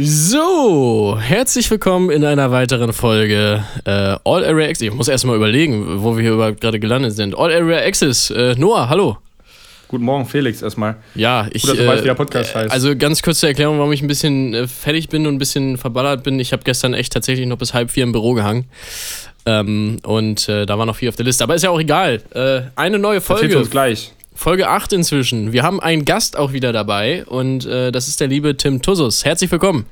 So, herzlich willkommen in einer weiteren Folge äh, All Area Access. Ich muss erstmal überlegen, wo wir hier überhaupt gerade gelandet sind. All Area Access. Äh, Noah, hallo. Guten Morgen, Felix, erstmal. Ja, ich. Gut, dass du weißt, wie der Podcast heißt. Also ganz kurz zur Erklärung, warum ich ein bisschen äh, fertig bin und ein bisschen verballert bin. Ich habe gestern echt tatsächlich noch bis halb vier im Büro gehangen. Ähm, und äh, da war noch viel auf der Liste. Aber ist ja auch egal. Äh, eine neue Folge. Uns gleich. Folge 8 inzwischen. Wir haben einen Gast auch wieder dabei und äh, das ist der liebe Tim Tussus. Herzlich willkommen.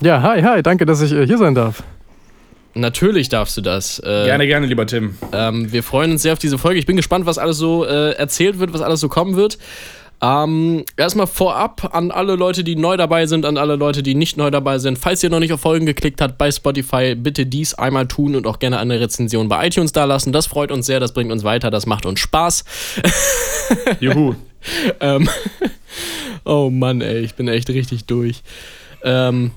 Ja, hi, hi, danke, dass ich äh, hier sein darf. Natürlich darfst du das. Äh, gerne, gerne, lieber Tim. Ähm, wir freuen uns sehr auf diese Folge. Ich bin gespannt, was alles so äh, erzählt wird, was alles so kommen wird. Ähm, erstmal vorab an alle Leute, die neu dabei sind, an alle Leute, die nicht neu dabei sind. Falls ihr noch nicht auf Folgen geklickt habt bei Spotify, bitte dies einmal tun und auch gerne eine Rezension bei iTunes da lassen. Das freut uns sehr, das bringt uns weiter, das macht uns Spaß. Juhu. ähm, oh Mann, ey, ich bin echt richtig durch. Ähm,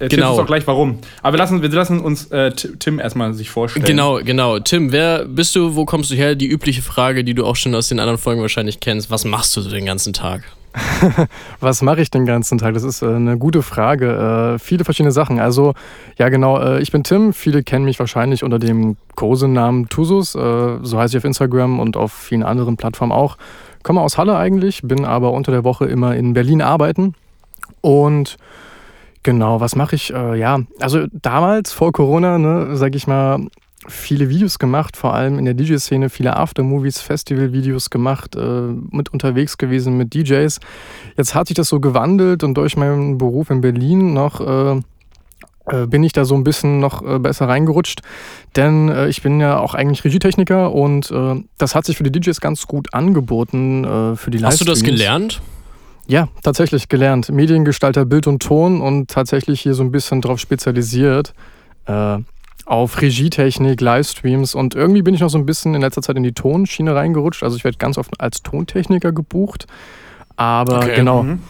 Erzählst genau. uns auch gleich warum. Aber wir lassen, wir lassen uns äh, Tim erstmal sich vorstellen. Genau, genau. Tim, wer bist du? Wo kommst du her? Die übliche Frage, die du auch schon aus den anderen Folgen wahrscheinlich kennst. Was machst du so den ganzen Tag? Was mache ich den ganzen Tag? Das ist äh, eine gute Frage. Äh, viele verschiedene Sachen. Also, ja, genau. Äh, ich bin Tim. Viele kennen mich wahrscheinlich unter dem Kosenamen Tusus. Äh, so heiße ich auf Instagram und auf vielen anderen Plattformen auch. Komme aus Halle eigentlich, bin aber unter der Woche immer in Berlin arbeiten. Und Genau, was mache ich? Äh, ja, also damals vor Corona, ne, sag ich mal, viele Videos gemacht, vor allem in der DJ-Szene, viele Aftermovies, Festival-Videos gemacht, äh, mit unterwegs gewesen mit DJs. Jetzt hat sich das so gewandelt und durch meinen Beruf in Berlin noch äh, äh bin ich da so ein bisschen noch äh, besser reingerutscht, denn äh, ich bin ja auch eigentlich Regietechniker und das hat sich für die DJs ganz gut angeboten für die. Hast du das gelernt? Ja, tatsächlich gelernt. Mediengestalter Bild und Ton und tatsächlich hier so ein bisschen drauf spezialisiert. Äh, auf Regietechnik, Livestreams und irgendwie bin ich noch so ein bisschen in letzter Zeit in die Tonschiene reingerutscht. Also ich werde ganz oft als Tontechniker gebucht. Aber okay. genau, mhm.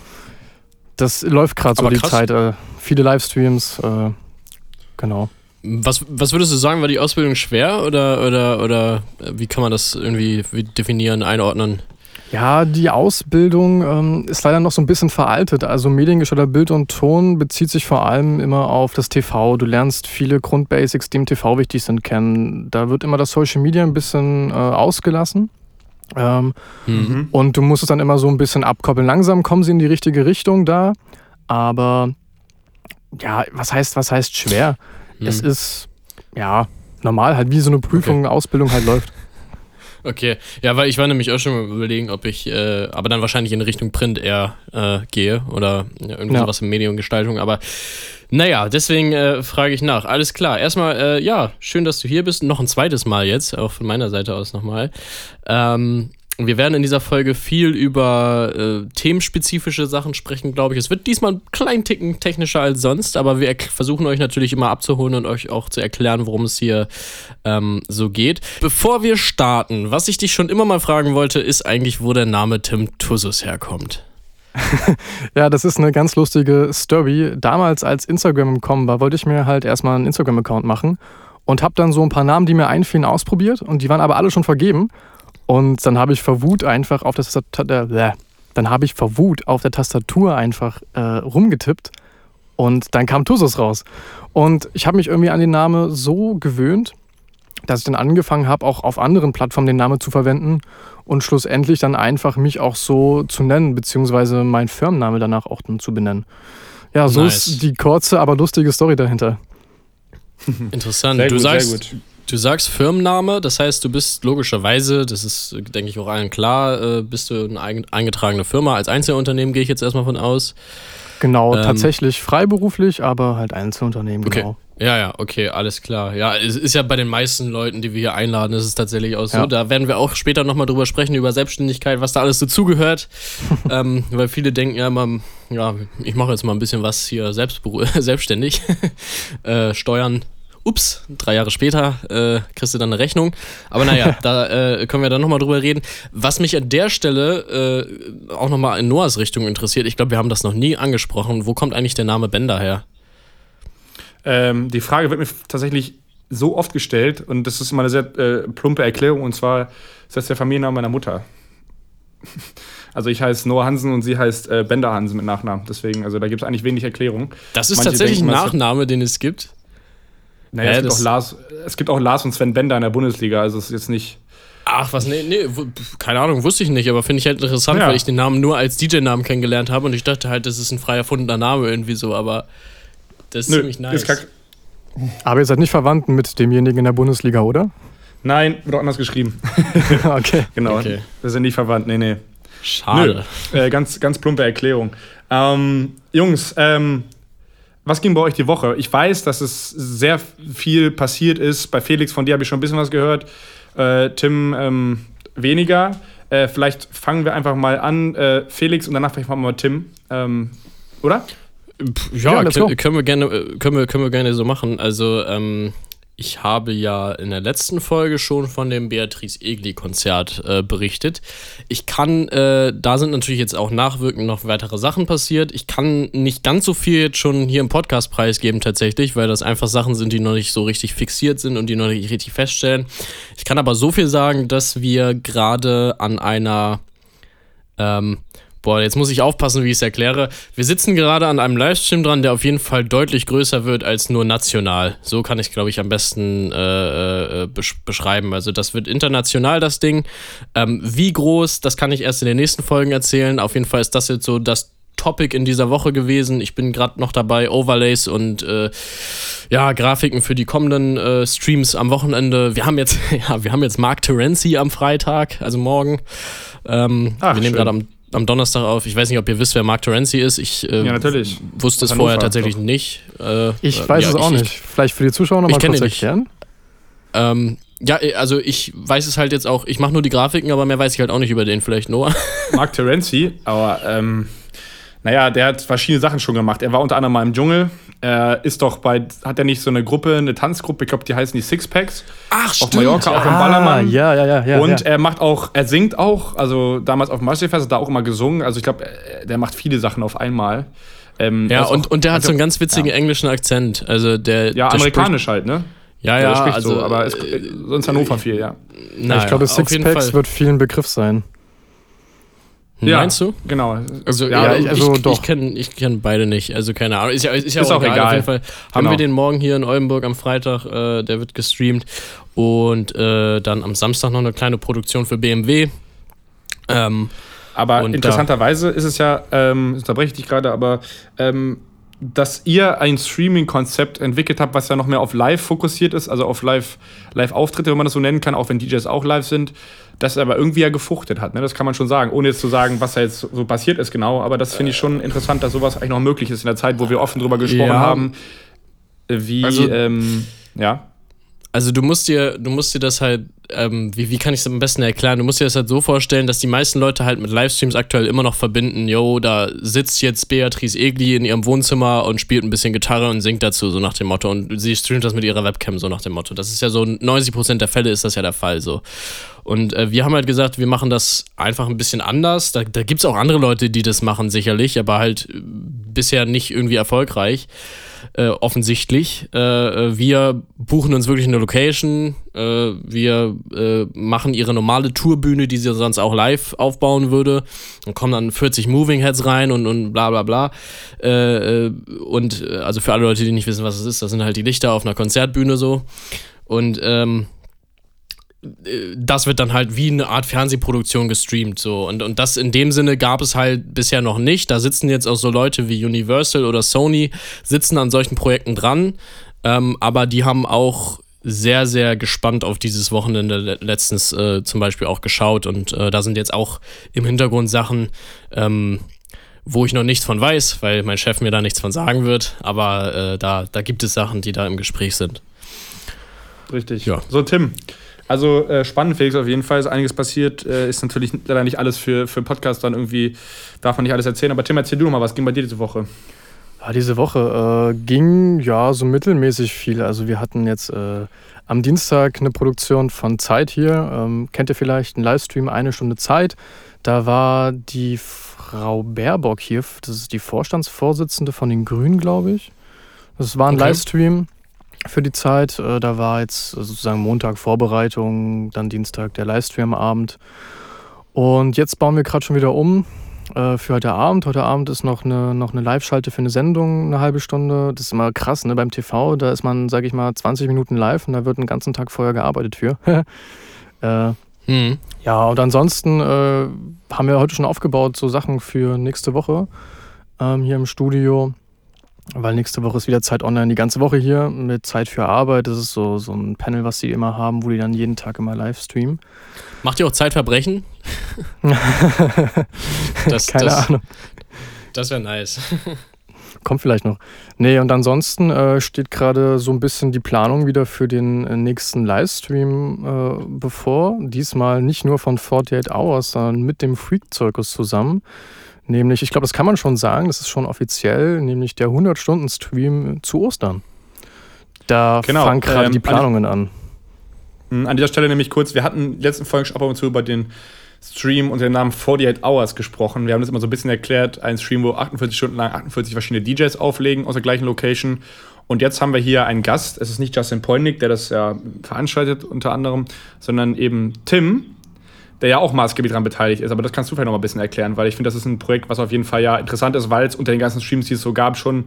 das läuft gerade so die Zeit. Äh, viele Livestreams, äh, genau. Was, was würdest du sagen, war die Ausbildung schwer oder, oder, oder wie kann man das irgendwie definieren, einordnen? Ja, die Ausbildung ähm, ist leider noch so ein bisschen veraltet. Also mediengestalter Bild und Ton bezieht sich vor allem immer auf das TV. Du lernst viele Grundbasics, die im TV wichtig sind, kennen. Da wird immer das Social Media ein bisschen äh, ausgelassen. Ähm, mhm. Und du musst es dann immer so ein bisschen abkoppeln. Langsam kommen sie in die richtige Richtung da, aber ja, was heißt, was heißt schwer? Mhm. Es ist ja normal, halt wie so eine Prüfung, okay. Ausbildung halt läuft. Okay, ja, weil ich war nämlich auch schon mal überlegen, ob ich, äh, aber dann wahrscheinlich in Richtung Print eher äh, gehe oder ja, irgendwie ja. in Mediengestaltung, aber naja, deswegen äh, frage ich nach. Alles klar, erstmal, äh, ja, schön, dass du hier bist, noch ein zweites Mal jetzt, auch von meiner Seite aus nochmal. Ähm, wir werden in dieser Folge viel über äh, themenspezifische Sachen sprechen, glaube ich. Es wird diesmal ein klein Ticken technischer als sonst, aber wir versuchen euch natürlich immer abzuholen und euch auch zu erklären, worum es hier ähm, so geht. Bevor wir starten, was ich dich schon immer mal fragen wollte, ist eigentlich, wo der Name Tim Tussus herkommt. ja, das ist eine ganz lustige Story. Damals, als Instagram im Kommen war, wollte ich mir halt erstmal einen Instagram-Account machen und habe dann so ein paar Namen, die mir einfielen, ausprobiert und die waren aber alle schon vergeben. Und dann habe ich vor Wut einfach auf der Tastatur, äh, dann habe ich vor Wut auf der Tastatur einfach äh, rumgetippt und dann kam Tusus raus. Und ich habe mich irgendwie an den Namen so gewöhnt, dass ich dann angefangen habe, auch auf anderen Plattformen den Namen zu verwenden und schlussendlich dann einfach mich auch so zu nennen, beziehungsweise meinen Firmenname danach auch dann zu benennen. Ja, so nice. ist die kurze, aber lustige Story dahinter. Interessant. Sehr du gut, sagst, Du sagst Firmenname, das heißt, du bist logischerweise, das ist, denke ich, auch allen klar, äh, bist du eine eingetragene Firma. Als Einzelunternehmen gehe ich jetzt erstmal von aus. Genau, ähm, tatsächlich freiberuflich, aber halt Einzelunternehmen, okay. genau. Ja, ja, okay, alles klar. Ja, es ist ja bei den meisten Leuten, die wir hier einladen, ist es tatsächlich auch so. Ja. Da werden wir auch später nochmal drüber sprechen, über Selbstständigkeit, was da alles dazugehört. ähm, weil viele denken ja immer, ja, ich mache jetzt mal ein bisschen was hier selbst, selbstständig. äh, Steuern ups, drei Jahre später äh, kriegst du dann eine Rechnung. Aber naja, da äh, können wir dann nochmal drüber reden. Was mich an der Stelle äh, auch nochmal in Noahs Richtung interessiert, ich glaube, wir haben das noch nie angesprochen. Wo kommt eigentlich der Name Bender her? Ähm, die Frage wird mir tatsächlich so oft gestellt und das ist immer eine sehr äh, plumpe Erklärung und zwar ist das der Familienname meiner Mutter. Also ich heiße Noah Hansen und sie heißt äh, Bender Hansen mit Nachnamen. Deswegen, also da gibt es eigentlich wenig Erklärung. Das ist Manche tatsächlich denken, ein Nachname, den es gibt. Naja, ja, es, gibt auch Lars, es gibt auch Lars und Sven Bender in der Bundesliga, also es ist jetzt nicht. Ach, was, nee, nee, keine Ahnung, wusste ich nicht, aber finde ich halt interessant, ja. weil ich den Namen nur als DJ-Namen kennengelernt habe und ich dachte halt, das ist ein frei erfundener Name irgendwie so, aber das ist Nö, ziemlich nice. Aber ihr seid nicht verwandt mit demjenigen in der Bundesliga, oder? Nein, wird auch anders geschrieben. okay. genau, okay. wir sind nicht verwandt, nee, nee. Schade. Äh, ganz, ganz plumpe Erklärung. Ähm, Jungs, ähm, was ging bei euch die Woche? Ich weiß, dass es sehr viel passiert ist. Bei Felix, von dir habe ich schon ein bisschen was gehört. Äh, Tim ähm, weniger. Äh, vielleicht fangen wir einfach mal an. Äh, Felix und danach vielleicht mal Tim. Ähm, oder? Ja, ja können, wir gerne, äh, können, wir, können wir gerne so machen. Also, ähm, ich habe ja in der letzten Folge schon von dem Beatrice Egli-Konzert äh, berichtet. Ich kann, äh, da sind natürlich jetzt auch nachwirkend noch weitere Sachen passiert. Ich kann nicht ganz so viel jetzt schon hier im Podcast preisgeben tatsächlich, weil das einfach Sachen sind, die noch nicht so richtig fixiert sind und die noch nicht richtig feststellen. Ich kann aber so viel sagen, dass wir gerade an einer ähm, Boah, jetzt muss ich aufpassen, wie ich es erkläre. Wir sitzen gerade an einem Livestream dran, der auf jeden Fall deutlich größer wird als nur national. So kann ich, glaube ich, am besten äh, äh, besch beschreiben. Also das wird international, das Ding. Ähm, wie groß, das kann ich erst in den nächsten Folgen erzählen. Auf jeden Fall ist das jetzt so das Topic in dieser Woche gewesen. Ich bin gerade noch dabei, Overlays und äh, ja, Grafiken für die kommenden äh, Streams am Wochenende. Wir haben jetzt, ja, wir haben jetzt Mark Terenzi am Freitag, also morgen. Ähm, Ach, wir nehmen gerade am am Donnerstag auf. Ich weiß nicht, ob ihr wisst, wer Mark Terenzi ist. Ich äh, ja, natürlich. wusste es vorher tatsächlich doch. nicht. Äh, ich weiß ja, es auch ich, nicht. Vielleicht für die Zuschauer nochmal kurz erklären. Ähm, ja, äh, also ich weiß es halt jetzt auch. Ich mache nur die Grafiken, aber mehr weiß ich halt auch nicht über den vielleicht, Noah. Mark Terenzi, aber ähm, naja, der hat verschiedene Sachen schon gemacht. Er war unter anderem mal im Dschungel. Er ist doch bei, hat er nicht so eine Gruppe, eine Tanzgruppe, ich glaube, die heißen die Sixpacks. Ach, auf stimmt. Auf Mallorca, auch im ah, Ballermann. Ja, ja, ja. ja und ja. er macht auch, er singt auch, also damals auf dem Masterfest hat er auch immer gesungen. Also ich glaube, der macht viele Sachen auf einmal. Ähm, ja, und, auch, und der hat so einen ganz witzigen ja. englischen Akzent. Also der, ja, der amerikanisch halt, ne? Ja, ja, ja also, so, aber es, äh, sonst Hannover viel, ja. Na, ich glaube, Sixpacks wird vielen Begriff sein. Ja, Meinst du? Genau. Also, ja, ja also ich, doch. Ich kenne ich kenn beide nicht. Also keine Ahnung. Ist ja, ist ja ist auch, egal. egal. Auf jeden Fall haben genau. wir den morgen hier in Oldenburg am Freitag. Äh, der wird gestreamt. Und äh, dann am Samstag noch eine kleine Produktion für BMW. Ähm, aber interessanterweise ist es ja, ähm, unterbreche ich dich gerade, aber ähm, dass ihr ein Streaming-Konzept entwickelt habt, was ja noch mehr auf Live fokussiert ist, also auf Live-Auftritte, wenn man das so nennen kann, auch wenn DJs auch live sind, das aber irgendwie ja gefruchtet hat. Ne? Das kann man schon sagen, ohne jetzt zu sagen, was da jetzt so passiert ist genau. Aber das finde ich schon interessant, dass sowas eigentlich noch möglich ist in der Zeit, wo wir offen drüber gesprochen ja. haben, wie, also, ähm, ja. Also du musst dir, du musst dir das halt ähm, wie, wie kann ich es am besten erklären? Du musst dir das halt so vorstellen, dass die meisten Leute halt mit Livestreams aktuell immer noch verbinden, yo, da sitzt jetzt Beatrice Egli in ihrem Wohnzimmer und spielt ein bisschen Gitarre und singt dazu, so nach dem Motto. Und sie streamt das mit ihrer Webcam, so nach dem Motto. Das ist ja so, 90% der Fälle ist das ja der Fall so. Und äh, wir haben halt gesagt, wir machen das einfach ein bisschen anders. Da, da gibt es auch andere Leute, die das machen, sicherlich, aber halt bisher nicht irgendwie erfolgreich äh, offensichtlich. Äh, äh, wir buchen uns wirklich eine Location. Äh, wir äh, machen ihre normale Tourbühne, die sie sonst auch live aufbauen würde. Dann kommen dann 40 Moving Heads rein und, und bla bla bla. Äh, und also für alle Leute, die nicht wissen, was es ist, das sind halt die Lichter auf einer Konzertbühne so. Und ähm, das wird dann halt wie eine Art Fernsehproduktion gestreamt. So. Und, und das in dem Sinne gab es halt bisher noch nicht. Da sitzen jetzt auch so Leute wie Universal oder Sony, sitzen an solchen Projekten dran. Ähm, aber die haben auch sehr, sehr gespannt auf dieses Wochenende letztens äh, zum Beispiel auch geschaut. Und äh, da sind jetzt auch im Hintergrund Sachen, ähm, wo ich noch nichts von weiß, weil mein Chef mir da nichts von sagen wird. Aber äh, da, da gibt es Sachen, die da im Gespräch sind. Richtig. Ja. So, Tim. Also äh, spannend, Felix, auf jeden Fall ist einiges passiert. Äh, ist natürlich leider nicht alles für, für Podcast dann irgendwie, darf man nicht alles erzählen. Aber Tim, erzähl du noch mal, was ging bei dir diese Woche? Ja, diese Woche äh, ging ja so mittelmäßig viel. Also wir hatten jetzt äh, am Dienstag eine Produktion von Zeit hier. Ähm, kennt ihr vielleicht einen Livestream, eine Stunde Zeit. Da war die Frau Baerbock hier, das ist die Vorstandsvorsitzende von den Grünen, glaube ich. Das war ein okay. Livestream für die Zeit. Äh, da war jetzt sozusagen Montag Vorbereitung, dann Dienstag der Livestream-Abend. Und jetzt bauen wir gerade schon wieder um äh, für heute Abend. Heute Abend ist noch eine, noch eine Live-Schalte für eine Sendung, eine halbe Stunde. Das ist immer krass, ne? Beim TV, da ist man, sage ich mal, 20 Minuten live und da wird einen ganzen Tag vorher gearbeitet für. äh, hm. Ja, und ansonsten äh, haben wir heute schon aufgebaut, so Sachen für nächste Woche ähm, hier im Studio. Weil nächste Woche ist wieder Zeit online, die ganze Woche hier mit Zeit für Arbeit. Das ist so, so ein Panel, was sie immer haben, wo die dann jeden Tag immer live streamen. Macht ihr auch Zeitverbrechen? das, Keine das, Ahnung. Das wäre nice. Kommt vielleicht noch. Nee, und ansonsten äh, steht gerade so ein bisschen die Planung wieder für den äh, nächsten Livestream äh, bevor. Diesmal nicht nur von 48 Hours, sondern mit dem Freak Circus zusammen. Nämlich, ich glaube, das kann man schon sagen, das ist schon offiziell, nämlich der 100-Stunden-Stream zu Ostern. Da genau, fangen gerade ähm, die Planungen an. Hm, an dieser Stelle nämlich kurz, wir hatten in letzten Folgen schon ab und zu über den Stream unter dem Namen 48 Hours gesprochen. Wir haben das immer so ein bisschen erklärt, ein Stream, wo 48 Stunden lang 48 verschiedene DJs auflegen aus der gleichen Location. Und jetzt haben wir hier einen Gast. Es ist nicht Justin Polnick, der das ja veranstaltet unter anderem, sondern eben Tim, der ja auch maßgeblich daran beteiligt ist. Aber das kannst du vielleicht noch mal ein bisschen erklären, weil ich finde, das ist ein Projekt, was auf jeden Fall ja interessant ist, weil es unter den ganzen Streams, die es so gab, schon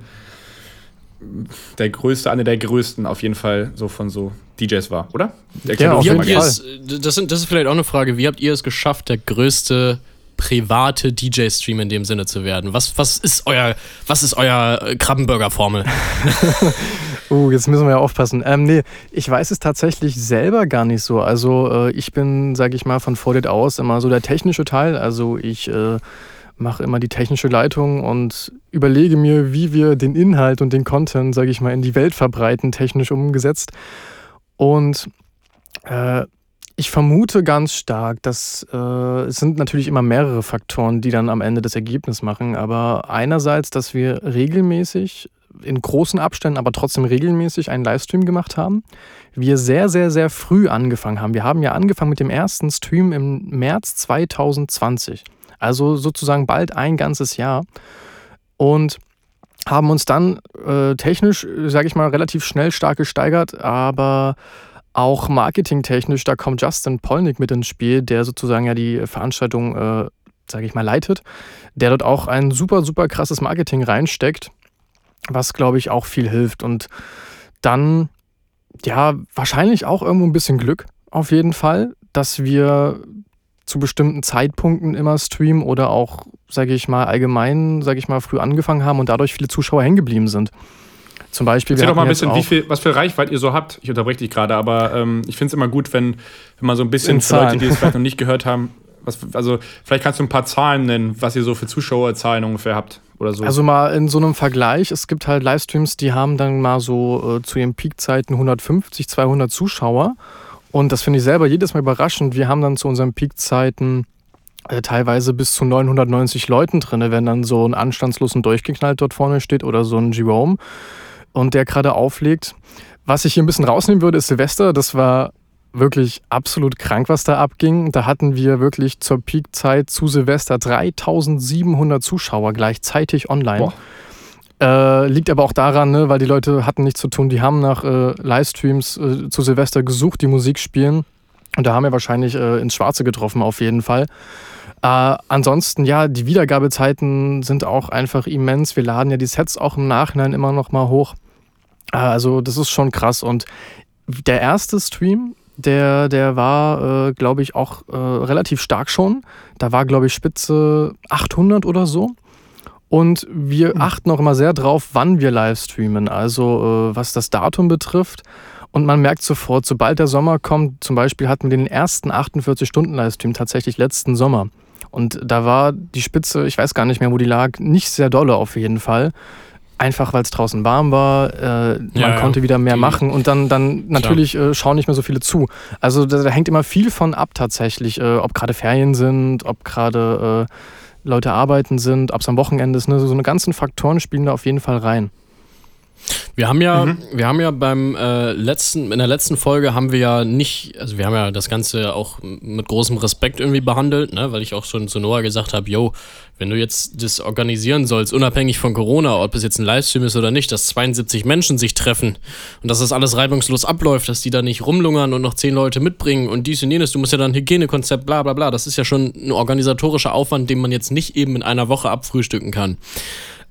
der größte, einer der größten auf jeden Fall so von so DJs war, oder? ja, auf jeden Fall. Es, das, sind, das ist vielleicht auch eine Frage, wie habt ihr es geschafft, der größte private DJ-Stream in dem Sinne zu werden? Was, was ist euer, was ist euer Krabbenburger-Formel? uh, jetzt müssen wir ja aufpassen. Ähm, nee, ich weiß es tatsächlich selber gar nicht so. Also äh, ich bin, sage ich mal, von Fordit aus immer so der technische Teil. Also ich äh, mache immer die technische Leitung und überlege mir, wie wir den Inhalt und den Content, sage ich mal, in die Welt verbreiten, technisch umgesetzt. Und äh, ich vermute ganz stark, dass äh, es sind natürlich immer mehrere Faktoren, die dann am Ende das Ergebnis machen. Aber einerseits, dass wir regelmäßig in großen Abständen, aber trotzdem regelmäßig einen Livestream gemacht haben. Wir sehr, sehr, sehr früh angefangen haben. Wir haben ja angefangen mit dem ersten Stream im März 2020. Also sozusagen bald ein ganzes Jahr. Und haben uns dann äh, technisch, sage ich mal, relativ schnell stark gesteigert, aber auch marketingtechnisch, da kommt Justin Polnick mit ins Spiel, der sozusagen ja die Veranstaltung, äh, sage ich mal, leitet, der dort auch ein super, super krasses Marketing reinsteckt, was, glaube ich, auch viel hilft. Und dann, ja, wahrscheinlich auch irgendwo ein bisschen Glück, auf jeden Fall, dass wir zu bestimmten Zeitpunkten immer streamen oder auch, sage ich mal, allgemein, sage ich mal, früh angefangen haben und dadurch viele Zuschauer hängen geblieben sind. Zum Beispiel. Erzähl doch mal ein bisschen, wie viel, was für Reichweite ihr so habt. Ich unterbreche dich gerade, aber ähm, ich finde es immer gut, wenn, wenn man so ein bisschen für Leute, die es vielleicht noch nicht gehört haben, was, also vielleicht kannst du ein paar Zahlen nennen, was ihr so für Zuschauerzahlen ungefähr habt so. Also mal in so einem Vergleich, es gibt halt Livestreams, die haben dann mal so äh, zu ihren Peakzeiten 150, 200 Zuschauer und das finde ich selber jedes Mal überraschend. Wir haben dann zu unseren Peakzeiten äh, teilweise bis zu 990 Leuten drin, wenn dann so ein anstandslosen durchgeknallt dort vorne steht oder so ein Jerome und der gerade auflegt. Was ich hier ein bisschen rausnehmen würde, ist Silvester. Das war wirklich absolut krank, was da abging. Da hatten wir wirklich zur Peakzeit zu Silvester 3700 Zuschauer gleichzeitig online. Äh, liegt aber auch daran, ne, weil die Leute hatten nichts zu tun. Die haben nach äh, Livestreams äh, zu Silvester gesucht, die Musik spielen. Und da haben wir wahrscheinlich äh, ins Schwarze getroffen, auf jeden Fall. Äh, ansonsten, ja, die Wiedergabezeiten sind auch einfach immens. Wir laden ja die Sets auch im Nachhinein immer noch mal hoch. Äh, also, das ist schon krass. Und der erste Stream, der, der war, glaube ich, auch relativ stark schon. Da war, glaube ich, Spitze 800 oder so. Und wir mhm. achten auch immer sehr drauf, wann wir live streamen, also äh, was das Datum betrifft. Und man merkt sofort, sobald der Sommer kommt, zum Beispiel hatten wir den ersten 48-Stunden-Livestream tatsächlich letzten Sommer. Und da war die Spitze, ich weiß gar nicht mehr, wo die lag, nicht sehr dolle auf jeden Fall. Einfach weil es draußen warm war, äh, man ja, konnte wieder mehr machen und dann, dann natürlich äh, schauen nicht mehr so viele zu. Also da, da, hängt immer viel von ab tatsächlich, äh, ob gerade Ferien sind, ob gerade äh, Leute arbeiten sind, ob es am Wochenende ist. Ne? So eine ganzen Faktoren spielen da auf jeden Fall rein. Wir haben ja, mhm. wir haben ja beim äh, letzten, in der letzten Folge haben wir ja nicht, also wir haben ja das Ganze auch mit großem Respekt irgendwie behandelt, ne, weil ich auch schon zu Noah gesagt habe, yo, wenn du jetzt das organisieren sollst, unabhängig von Corona, ob es jetzt ein Livestream ist oder nicht, dass 72 Menschen sich treffen und dass das alles reibungslos abläuft, dass die da nicht rumlungern und noch zehn Leute mitbringen und dies und jenes, du musst ja dann Hygienekonzept, bla bla bla, das ist ja schon ein organisatorischer Aufwand, den man jetzt nicht eben in einer Woche abfrühstücken kann.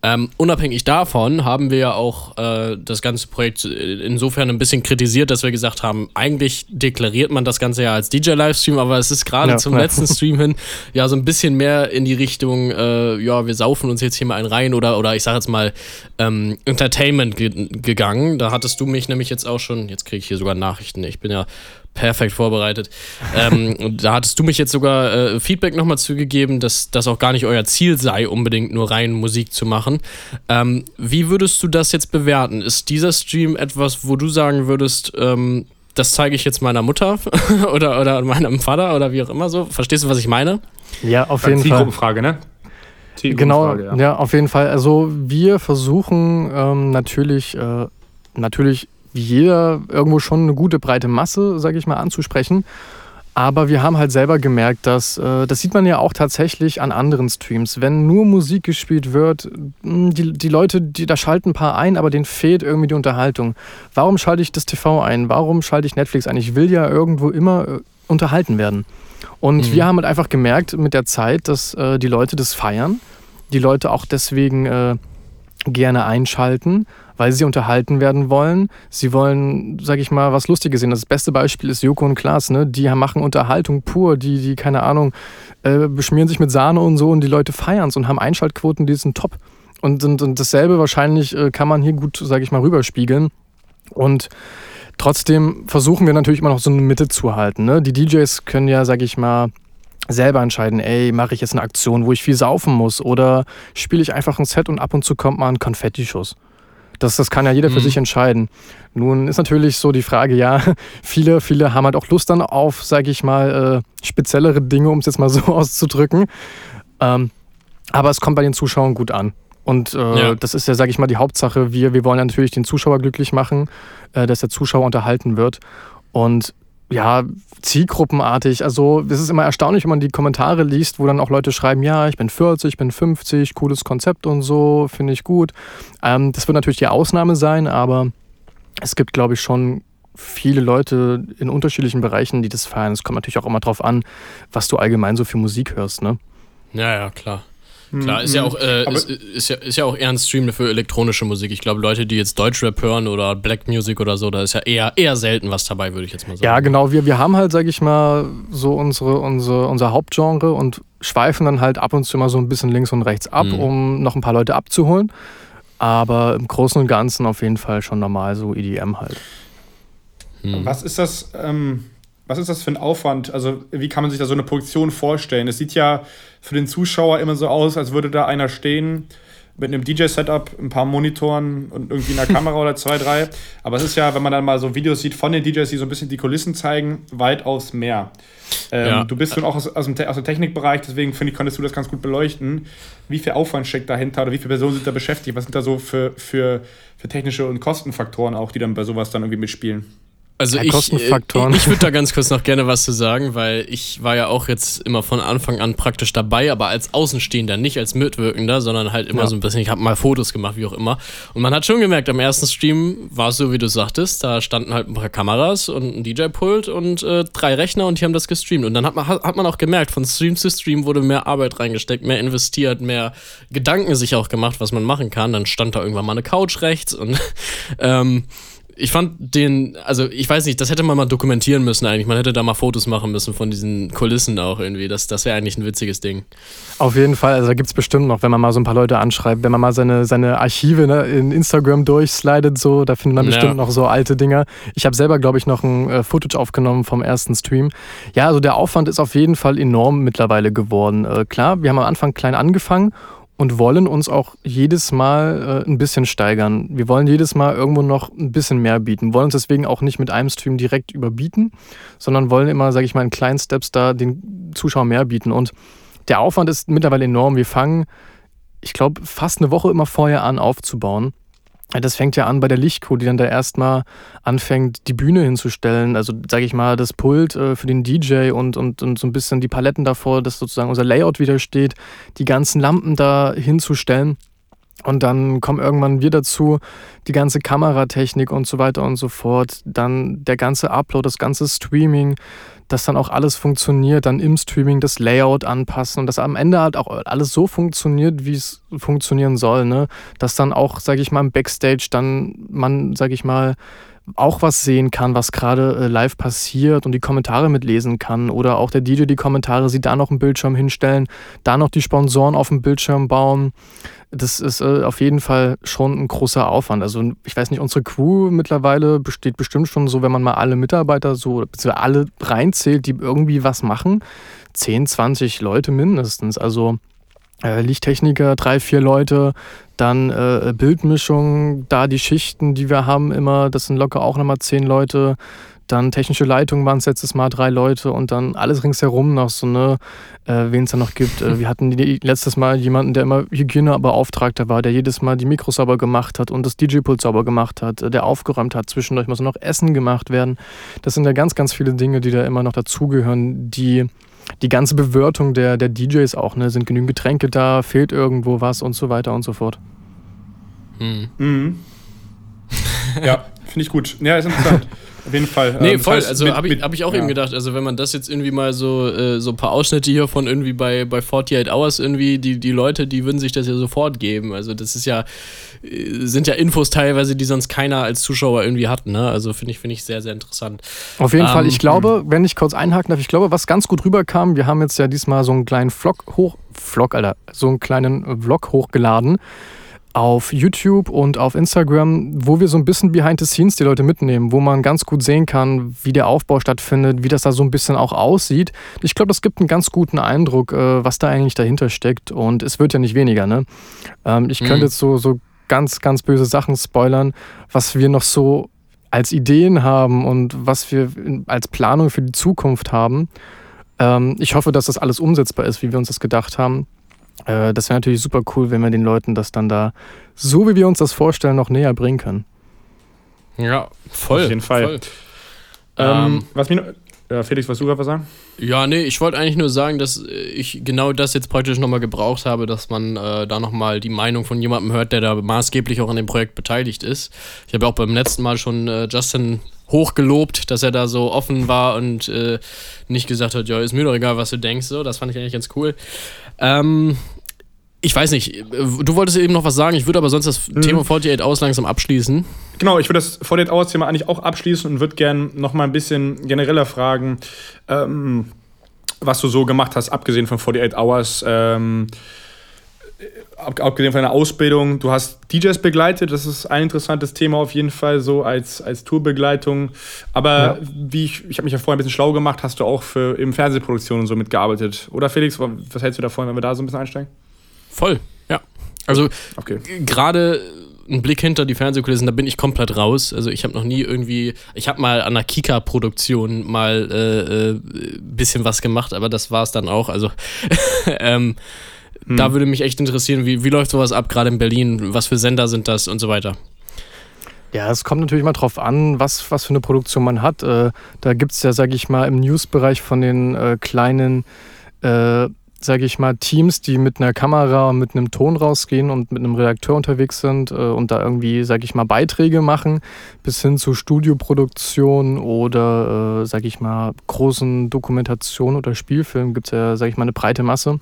Ähm, unabhängig davon haben wir ja auch äh, das ganze Projekt insofern ein bisschen kritisiert, dass wir gesagt haben, eigentlich deklariert man das Ganze ja als DJ-Livestream, aber es ist gerade ja, zum ja. letzten Stream hin ja so ein bisschen mehr in die Richtung, äh, ja, wir saufen uns jetzt hier mal einen rein oder, oder ich sag jetzt mal ähm, Entertainment ge gegangen. Da hattest du mich nämlich jetzt auch schon, jetzt kriege ich hier sogar Nachrichten, ich bin ja perfekt vorbereitet. ähm, da hattest du mich jetzt sogar äh, Feedback nochmal zugegeben, dass das auch gar nicht euer Ziel sei, unbedingt nur rein Musik zu machen. Ähm, wie würdest du das jetzt bewerten? Ist dieser Stream etwas, wo du sagen würdest, ähm, das zeige ich jetzt meiner Mutter oder, oder meinem Vater oder wie auch immer so? Verstehst du, was ich meine? Ja, auf jeden Fall. Frage, ne? Genau, ja. ja. auf jeden Fall. Also wir versuchen ähm, natürlich, äh, natürlich wie jeder irgendwo schon eine gute breite Masse, sage ich mal, anzusprechen. Aber wir haben halt selber gemerkt, dass äh, das sieht man ja auch tatsächlich an anderen Streams. Wenn nur Musik gespielt wird, hm, die, die Leute, die, da schalten ein paar ein, aber denen fehlt irgendwie die Unterhaltung. Warum schalte ich das TV ein? Warum schalte ich Netflix ein? Ich will ja irgendwo immer äh, unterhalten werden. Und mhm. wir haben halt einfach gemerkt mit der Zeit, dass äh, die Leute das feiern. Die Leute auch deswegen gerne einschalten weil sie unterhalten werden wollen. Sie wollen, sag ich mal, was Lustiges sehen. Das beste Beispiel ist Joko und Klaas, ne? Die machen Unterhaltung pur, die, die keine Ahnung, äh, beschmieren sich mit Sahne und so und die Leute feiern es und haben Einschaltquoten, die sind top. Und, und, und dasselbe wahrscheinlich äh, kann man hier gut, sag ich mal, rüberspiegeln. Und trotzdem versuchen wir natürlich immer noch so eine Mitte zu halten. Ne? Die DJs können ja, sag ich mal, selber entscheiden, ey, mache ich jetzt eine Aktion, wo ich viel saufen muss oder spiele ich einfach ein Set und ab und zu kommt mal ein Konfettischuss. Das, das kann ja jeder für mhm. sich entscheiden. Nun ist natürlich so die Frage, ja, viele, viele haben halt auch Lust dann auf, sage ich mal, äh, speziellere Dinge, um es jetzt mal so auszudrücken. Ähm, aber es kommt bei den Zuschauern gut an. Und äh, ja. das ist ja, sage ich mal, die Hauptsache. Wir, wir wollen natürlich den Zuschauer glücklich machen, äh, dass der Zuschauer unterhalten wird. Und ja, zielgruppenartig. Also es ist immer erstaunlich, wenn man die Kommentare liest, wo dann auch Leute schreiben, ja, ich bin 40, ich bin 50, cooles Konzept und so, finde ich gut. Ähm, das wird natürlich die Ausnahme sein, aber es gibt, glaube ich, schon viele Leute in unterschiedlichen Bereichen, die das feiern. Es kommt natürlich auch immer darauf an, was du allgemein so für Musik hörst, ne? Ja, ja, klar. Klar, ist ja mhm. auch, äh, ist, ist, ja, ist ja auch eher ein Stream für elektronische Musik. Ich glaube, Leute, die jetzt Deutschrap hören oder Black Music oder so, da ist ja eher, eher selten was dabei, würde ich jetzt mal sagen. Ja, genau. Wir, wir haben halt, sage ich mal, so unsere, unsere, unser Hauptgenre und schweifen dann halt ab und zu mal so ein bisschen links und rechts ab, mhm. um noch ein paar Leute abzuholen. Aber im Großen und Ganzen auf jeden Fall schon normal so EDM halt. Mhm. Was ist das? Ähm was ist das für ein Aufwand? Also, wie kann man sich da so eine Produktion vorstellen? Es sieht ja für den Zuschauer immer so aus, als würde da einer stehen mit einem DJ-Setup, ein paar Monitoren und irgendwie einer Kamera oder zwei, drei. Aber es ist ja, wenn man dann mal so Videos sieht von den DJs, die so ein bisschen die Kulissen zeigen, weitaus mehr. Ähm, ja. Du bist schon auch aus, aus, dem, aus dem Technikbereich, deswegen finde ich, konntest du das ganz gut beleuchten. Wie viel Aufwand steckt dahinter oder wie viele Personen sind da beschäftigt? Was sind da so für, für, für technische und Kostenfaktoren auch, die dann bei sowas dann irgendwie mitspielen? Also ich, Kostenfaktoren. ich, ich würde da ganz kurz noch gerne was zu sagen, weil ich war ja auch jetzt immer von Anfang an praktisch dabei, aber als Außenstehender, nicht als Mitwirkender, sondern halt immer ja. so ein bisschen, ich habe mal Fotos gemacht, wie auch immer. Und man hat schon gemerkt, am ersten Stream war es so, wie du sagtest, da standen halt ein paar Kameras und ein DJ-Pult und äh, drei Rechner und die haben das gestreamt. Und dann hat man, hat man auch gemerkt, von Stream zu Stream wurde mehr Arbeit reingesteckt, mehr investiert, mehr Gedanken sich auch gemacht, was man machen kann. Dann stand da irgendwann mal eine Couch rechts und ähm, ich fand den, also ich weiß nicht, das hätte man mal dokumentieren müssen eigentlich. Man hätte da mal Fotos machen müssen von diesen Kulissen auch irgendwie. Das, das wäre eigentlich ein witziges Ding. Auf jeden Fall, also da gibt es bestimmt noch, wenn man mal so ein paar Leute anschreibt, wenn man mal seine, seine Archive ne, in Instagram durchslidet, so, da findet man ja. bestimmt noch so alte Dinger. Ich habe selber, glaube ich, noch ein äh, Footage aufgenommen vom ersten Stream. Ja, also der Aufwand ist auf jeden Fall enorm mittlerweile geworden. Äh, klar, wir haben am Anfang klein angefangen und wollen uns auch jedes Mal äh, ein bisschen steigern. Wir wollen jedes Mal irgendwo noch ein bisschen mehr bieten. Wollen uns deswegen auch nicht mit einem Stream direkt überbieten, sondern wollen immer, sage ich mal, in kleinen Steps da den Zuschauern mehr bieten. Und der Aufwand ist mittlerweile enorm. Wir fangen, ich glaube, fast eine Woche immer vorher an aufzubauen. Das fängt ja an bei der Lichtcrew, die dann da erstmal anfängt, die Bühne hinzustellen. Also, sage ich mal, das Pult äh, für den DJ und, und, und so ein bisschen die Paletten davor, dass sozusagen unser Layout wieder steht, die ganzen Lampen da hinzustellen. Und dann kommen irgendwann wir dazu, die ganze Kameratechnik und so weiter und so fort. Dann der ganze Upload, das ganze Streaming, dass dann auch alles funktioniert, dann im Streaming das Layout anpassen und dass am Ende halt auch alles so funktioniert, wie es funktionieren soll. Ne? Dass dann auch, sage ich mal, im Backstage dann man, sage ich mal, auch was sehen kann, was gerade äh, live passiert und die Kommentare mitlesen kann. Oder auch der DJ die Kommentare sieht, da noch einen Bildschirm hinstellen, da noch die Sponsoren auf dem Bildschirm bauen. Das ist äh, auf jeden Fall schon ein großer Aufwand. Also ich weiß nicht, unsere Crew mittlerweile besteht bestimmt schon so, wenn man mal alle Mitarbeiter so, beziehungsweise alle reinzählt, die irgendwie was machen, 10, 20 Leute mindestens. Also äh, Lichttechniker, drei, vier Leute, dann äh, Bildmischung, da die Schichten, die wir haben immer, das sind locker auch nochmal zehn Leute. Dann technische Leitung waren es letztes Mal drei Leute und dann alles ringsherum noch so, ne, äh, wen es da noch gibt. Äh, wir hatten die, letztes Mal jemanden, der immer Hygienebeauftragter war, der jedes Mal die Mikros sauber gemacht hat und das DJ-Pult sauber gemacht hat, äh, der aufgeräumt hat. Zwischendurch muss noch Essen gemacht werden. Das sind ja ganz, ganz viele Dinge, die da immer noch dazugehören, die die ganze Bewirtung der, der DJs auch, ne? Sind genügend Getränke da, fehlt irgendwo was und so weiter und so fort. Hm. Mhm. ja, finde ich gut. Ja, ist interessant. Auf jeden Fall. Nee, ähm, voll. Das heißt, also habe ich, hab ich auch ja. eben gedacht, also wenn man das jetzt irgendwie mal so, äh, so ein paar Ausschnitte hier von irgendwie bei, bei 48 Hours irgendwie, die, die Leute, die würden sich das ja sofort geben. Also das ist ja, äh, sind ja Infos teilweise, die sonst keiner als Zuschauer irgendwie hat. Ne? Also finde ich, finde ich sehr, sehr interessant. Auf jeden ähm, Fall. Ich glaube, wenn ich kurz einhaken darf, ich glaube, was ganz gut rüberkam, wir haben jetzt ja diesmal so einen kleinen Vlog hoch, Vlog, Alter, so einen kleinen Vlog hochgeladen auf YouTube und auf Instagram, wo wir so ein bisschen behind the scenes die Leute mitnehmen, wo man ganz gut sehen kann, wie der Aufbau stattfindet, wie das da so ein bisschen auch aussieht. Ich glaube, das gibt einen ganz guten Eindruck, äh, was da eigentlich dahinter steckt. Und es wird ja nicht weniger, ne? Ähm, ich mhm. könnte jetzt so, so ganz, ganz böse Sachen spoilern, was wir noch so als Ideen haben und was wir als Planung für die Zukunft haben. Ähm, ich hoffe, dass das alles umsetzbar ist, wie wir uns das gedacht haben. Äh, das wäre natürlich super cool, wenn wir den Leuten das dann da, so wie wir uns das vorstellen, noch näher bringen können. Ja, voll. Auf jeden Fall. Voll. Ähm, ähm, was mir ja, Felix, was du gerade was sagen? Ja, nee, ich wollte eigentlich nur sagen, dass ich genau das jetzt praktisch nochmal gebraucht habe, dass man äh, da nochmal die Meinung von jemandem hört, der da maßgeblich auch an dem Projekt beteiligt ist. Ich habe ja auch beim letzten Mal schon äh, Justin hochgelobt, dass er da so offen war und äh, nicht gesagt hat, ja, ist mir doch egal, was du denkst. So, das fand ich eigentlich ganz cool. Ähm, ich weiß nicht, du wolltest eben noch was sagen, ich würde aber sonst das mhm. Thema 48 aus langsam abschließen. Genau, ich würde das 48 Hours Thema eigentlich auch abschließen und würde gerne noch mal ein bisschen genereller fragen, ähm, was du so gemacht hast, abgesehen von 48 Hours. Ähm, abgesehen von deiner Ausbildung, du hast DJs begleitet, das ist ein interessantes Thema auf jeden Fall, so als, als Tourbegleitung. Aber ja. wie ich, ich habe mich ja vorher ein bisschen schlau gemacht, hast du auch für eben Fernsehproduktionen und so mitgearbeitet. Oder Felix, was hältst du davon, wenn wir da so ein bisschen einsteigen? Voll, ja. Also okay. gerade ein Blick hinter die Fernsehkulissen, da bin ich komplett raus. Also ich habe noch nie irgendwie, ich habe mal an der Kika-Produktion mal äh, äh, bisschen was gemacht, aber das war es dann auch. Also ähm, hm. Da würde mich echt interessieren, wie, wie läuft sowas ab, gerade in Berlin? Was für Sender sind das und so weiter? Ja, es kommt natürlich mal drauf an, was, was für eine Produktion man hat. Äh, da gibt es ja, sage ich mal, im News-Bereich von den äh, kleinen, äh, sage ich mal, Teams, die mit einer Kamera und mit einem Ton rausgehen und mit einem Redakteur unterwegs sind äh, und da irgendwie, sage ich mal, Beiträge machen, bis hin zu Studioproduktion oder, äh, sage ich mal, großen Dokumentationen oder Spielfilmen gibt es ja, sage ich mal, eine breite Masse.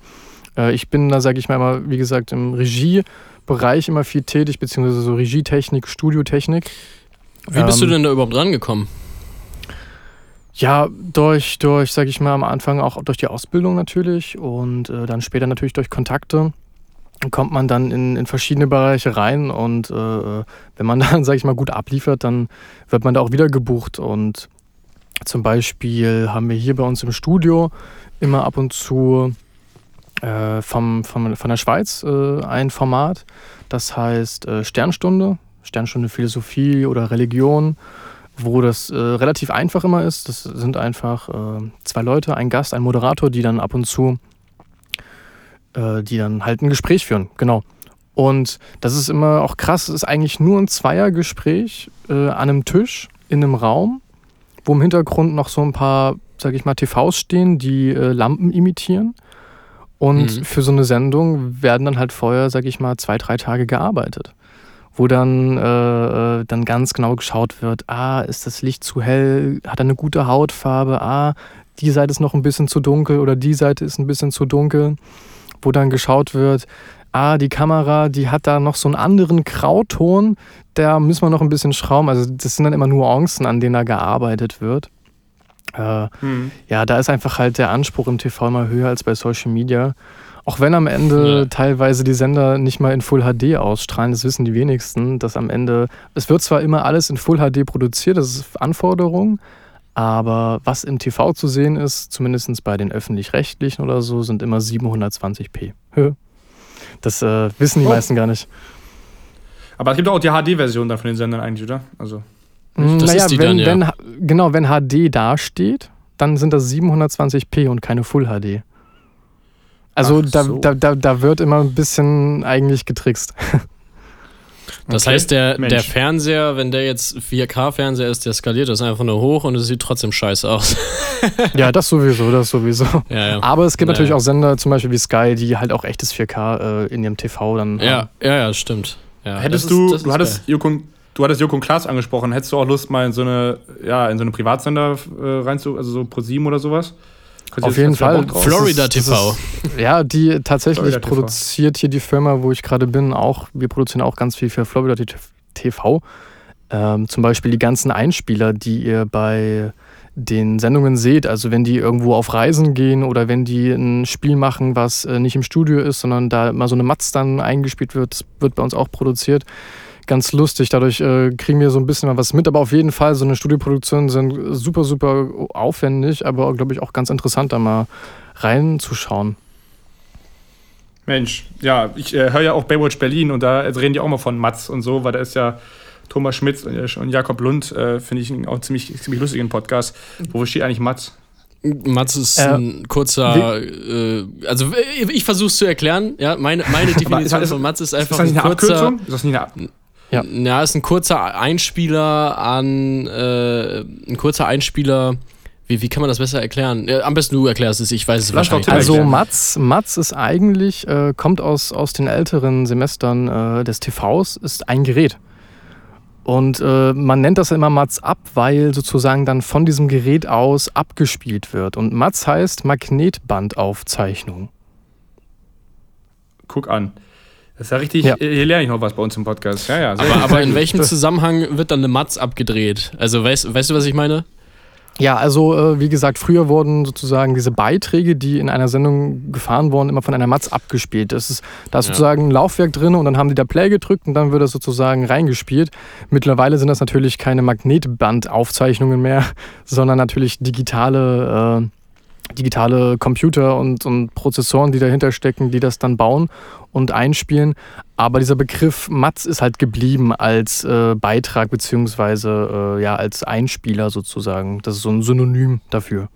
Äh, ich bin da, sage ich mal, immer, wie gesagt, im Regiebereich immer viel tätig, beziehungsweise so Regietechnik, Studiotechnik. Wie bist ähm, du denn da überhaupt rangekommen? Ja, durch, durch, sag ich mal, am Anfang auch durch die Ausbildung natürlich und äh, dann später natürlich durch Kontakte kommt man dann in, in verschiedene Bereiche rein und äh, wenn man dann, sag ich mal, gut abliefert, dann wird man da auch wieder gebucht und zum Beispiel haben wir hier bei uns im Studio immer ab und zu äh, vom, vom, von der Schweiz äh, ein Format, das heißt äh, Sternstunde, Sternstunde Philosophie oder Religion, wo das äh, relativ einfach immer ist. Das sind einfach äh, zwei Leute, ein Gast, ein Moderator, die dann ab und zu, äh, die dann halt ein Gespräch führen, genau. Und das ist immer auch krass, es ist eigentlich nur ein Zweiergespräch an einem Tisch in einem Raum, wo im Hintergrund noch so ein paar, sag ich mal, TVs stehen, die Lampen imitieren. Und mhm. für so eine Sendung werden dann halt vorher, sag ich mal, zwei, drei Tage gearbeitet. Wo dann, äh, äh dann ganz genau geschaut wird, ah, ist das Licht zu hell, hat er eine gute Hautfarbe, ah, die Seite ist noch ein bisschen zu dunkel oder die Seite ist ein bisschen zu dunkel. Wo dann geschaut wird, ah, die Kamera, die hat da noch so einen anderen Grauton, da müssen wir noch ein bisschen schrauben. Also das sind dann immer Nuancen, an denen da gearbeitet wird. Äh, hm. Ja, da ist einfach halt der Anspruch im TV immer höher als bei Social Media. Auch wenn am Ende ja. teilweise die Sender nicht mal in Full HD ausstrahlen, das wissen die wenigsten, dass am Ende, es wird zwar immer alles in Full HD produziert, das ist Anforderung, aber was im TV zu sehen ist, zumindest bei den öffentlich-rechtlichen oder so, sind immer 720p. Höhe. Das äh, wissen die oh. meisten gar nicht. Aber es gibt auch die HD-Version da von den Sendern eigentlich, oder? Also. Das naja, wenn, dann, ja. wenn, genau, wenn HD dasteht, dann sind das 720p und keine Full HD. Also da, so. da, da, da wird immer ein bisschen eigentlich getrickst. Das okay. heißt, der, der Fernseher, wenn der jetzt 4K-Fernseher ist, der skaliert das einfach nur hoch und es sieht trotzdem scheiße aus. ja, das sowieso, das sowieso. Ja, ja. Aber es gibt naja. natürlich auch Sender, zum Beispiel wie Sky, die halt auch echtes 4K äh, in ihrem TV dann ja, haben. Ja, ja, stimmt. Ja, Hättest du, ist, du hattest Joko, du hattest Joko und Klaas angesprochen, hättest du auch Lust, mal in so eine, ja, in so eine Privatsender äh, rein zu, also so ProSieben oder sowas? Auf jeden Fall. Florida ist, TV. Ist, ja, die tatsächlich Florida produziert TV. hier die Firma, wo ich gerade bin, auch. Wir produzieren auch ganz viel für Florida TV. Ähm, zum Beispiel die ganzen Einspieler, die ihr bei den Sendungen seht. Also wenn die irgendwo auf Reisen gehen oder wenn die ein Spiel machen, was äh, nicht im Studio ist, sondern da mal so eine Matz dann eingespielt wird, wird bei uns auch produziert ganz lustig. Dadurch äh, kriegen wir so ein bisschen mal was mit. Aber auf jeden Fall, so eine Studioproduktion sind super, super aufwendig, aber glaube ich auch ganz interessant, da mal reinzuschauen. Mensch, ja, ich äh, höre ja auch Baywatch Berlin und da reden die auch mal von Mats und so, weil da ist ja Thomas Schmitz und Jakob Lund, äh, finde ich auch ziemlich, ziemlich lustigen Podcast. Wo steht eigentlich Mats? Mats ist äh, ein kurzer, äh, also ich versuche es zu erklären, ja, meine, meine Definition ist, von Mats ist einfach ist das ein kurzer. Abkürzung? Ist das nicht eine, ja. ja, ist ein kurzer Einspieler an, äh, ein kurzer Einspieler. Wie, wie kann man das besser erklären? Ja, am besten du erklärst es, ich weiß es wahrscheinlich. Also Mats, Mats ist eigentlich, äh, kommt aus, aus den älteren Semestern äh, des TVs, ist ein Gerät. Und äh, man nennt das immer Mats ab, weil sozusagen dann von diesem Gerät aus abgespielt wird. Und Mats heißt Magnetbandaufzeichnung. Guck an. Das ist ja richtig, ja. hier lerne ich noch was bei uns im Podcast. Ja, ja, aber, aber in welchem Zusammenhang wird dann eine Matz abgedreht? Also weißt, weißt du, was ich meine? Ja, also äh, wie gesagt, früher wurden sozusagen diese Beiträge, die in einer Sendung gefahren wurden, immer von einer Matz abgespielt. Das ist, da ist ja. sozusagen ein Laufwerk drin und dann haben die da Play gedrückt und dann wird das sozusagen reingespielt. Mittlerweile sind das natürlich keine Magnetbandaufzeichnungen mehr, sondern natürlich digitale äh, digitale Computer und, und Prozessoren, die dahinter stecken, die das dann bauen und einspielen. Aber dieser Begriff Matz ist halt geblieben als äh, Beitrag beziehungsweise äh, ja als Einspieler sozusagen. Das ist so ein Synonym dafür.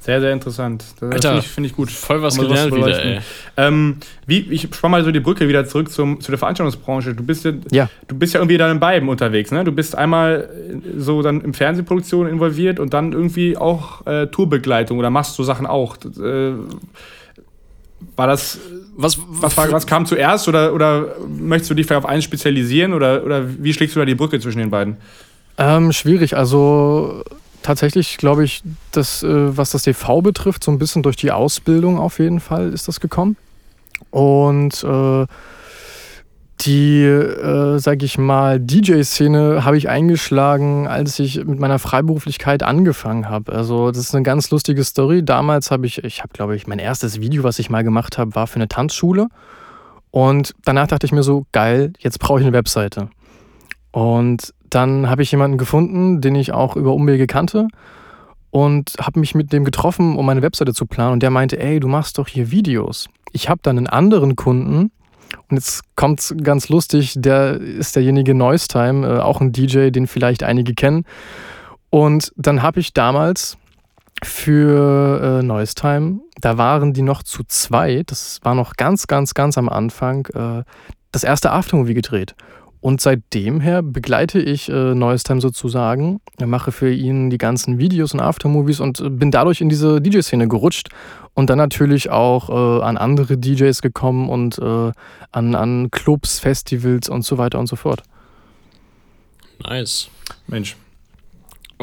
Sehr, sehr interessant. Das finde ich, find ich, gut. Voll was gelernt wieder, ey. Ähm, wie, ich spann mal so die Brücke wieder zurück zum, zu der Veranstaltungsbranche. Du bist ja, ja. Du bist ja irgendwie dann in beiden unterwegs, ne? Du bist einmal so dann in Fernsehproduktion involviert und dann irgendwie auch äh, Tourbegleitung oder machst du Sachen auch. Äh, war das. Was, was, war, was kam zuerst oder, oder möchtest du dich vielleicht auf eins spezialisieren oder, oder wie schlägst du da die Brücke zwischen den beiden? Ähm, schwierig. Also tatsächlich, glaube ich, das, äh, was das TV betrifft, so ein bisschen durch die Ausbildung auf jeden Fall ist das gekommen. Und äh, die, äh, sag ich mal, DJ-Szene habe ich eingeschlagen, als ich mit meiner Freiberuflichkeit angefangen habe. Also das ist eine ganz lustige Story. Damals habe ich, ich habe, glaube ich, mein erstes Video, was ich mal gemacht habe, war für eine Tanzschule. Und danach dachte ich mir so, geil, jetzt brauche ich eine Webseite. Und dann habe ich jemanden gefunden, den ich auch über Umwege kannte und habe mich mit dem getroffen, um meine Webseite zu planen. Und der meinte, ey, du machst doch hier Videos. Ich habe dann einen anderen Kunden und jetzt kommt's ganz lustig, der ist derjenige Noise äh, auch ein DJ, den vielleicht einige kennen. Und dann habe ich damals für äh, Noise. Da waren die noch zu zweit. Das war noch ganz, ganz, ganz am Anfang. Äh, das erste Aftermovie gedreht. Und seitdem her begleite ich äh, Noise Time sozusagen, mache für ihn die ganzen Videos und Aftermovies und äh, bin dadurch in diese DJ-Szene gerutscht und dann natürlich auch äh, an andere DJs gekommen und äh, an, an Clubs, Festivals und so weiter und so fort. Nice. Mensch,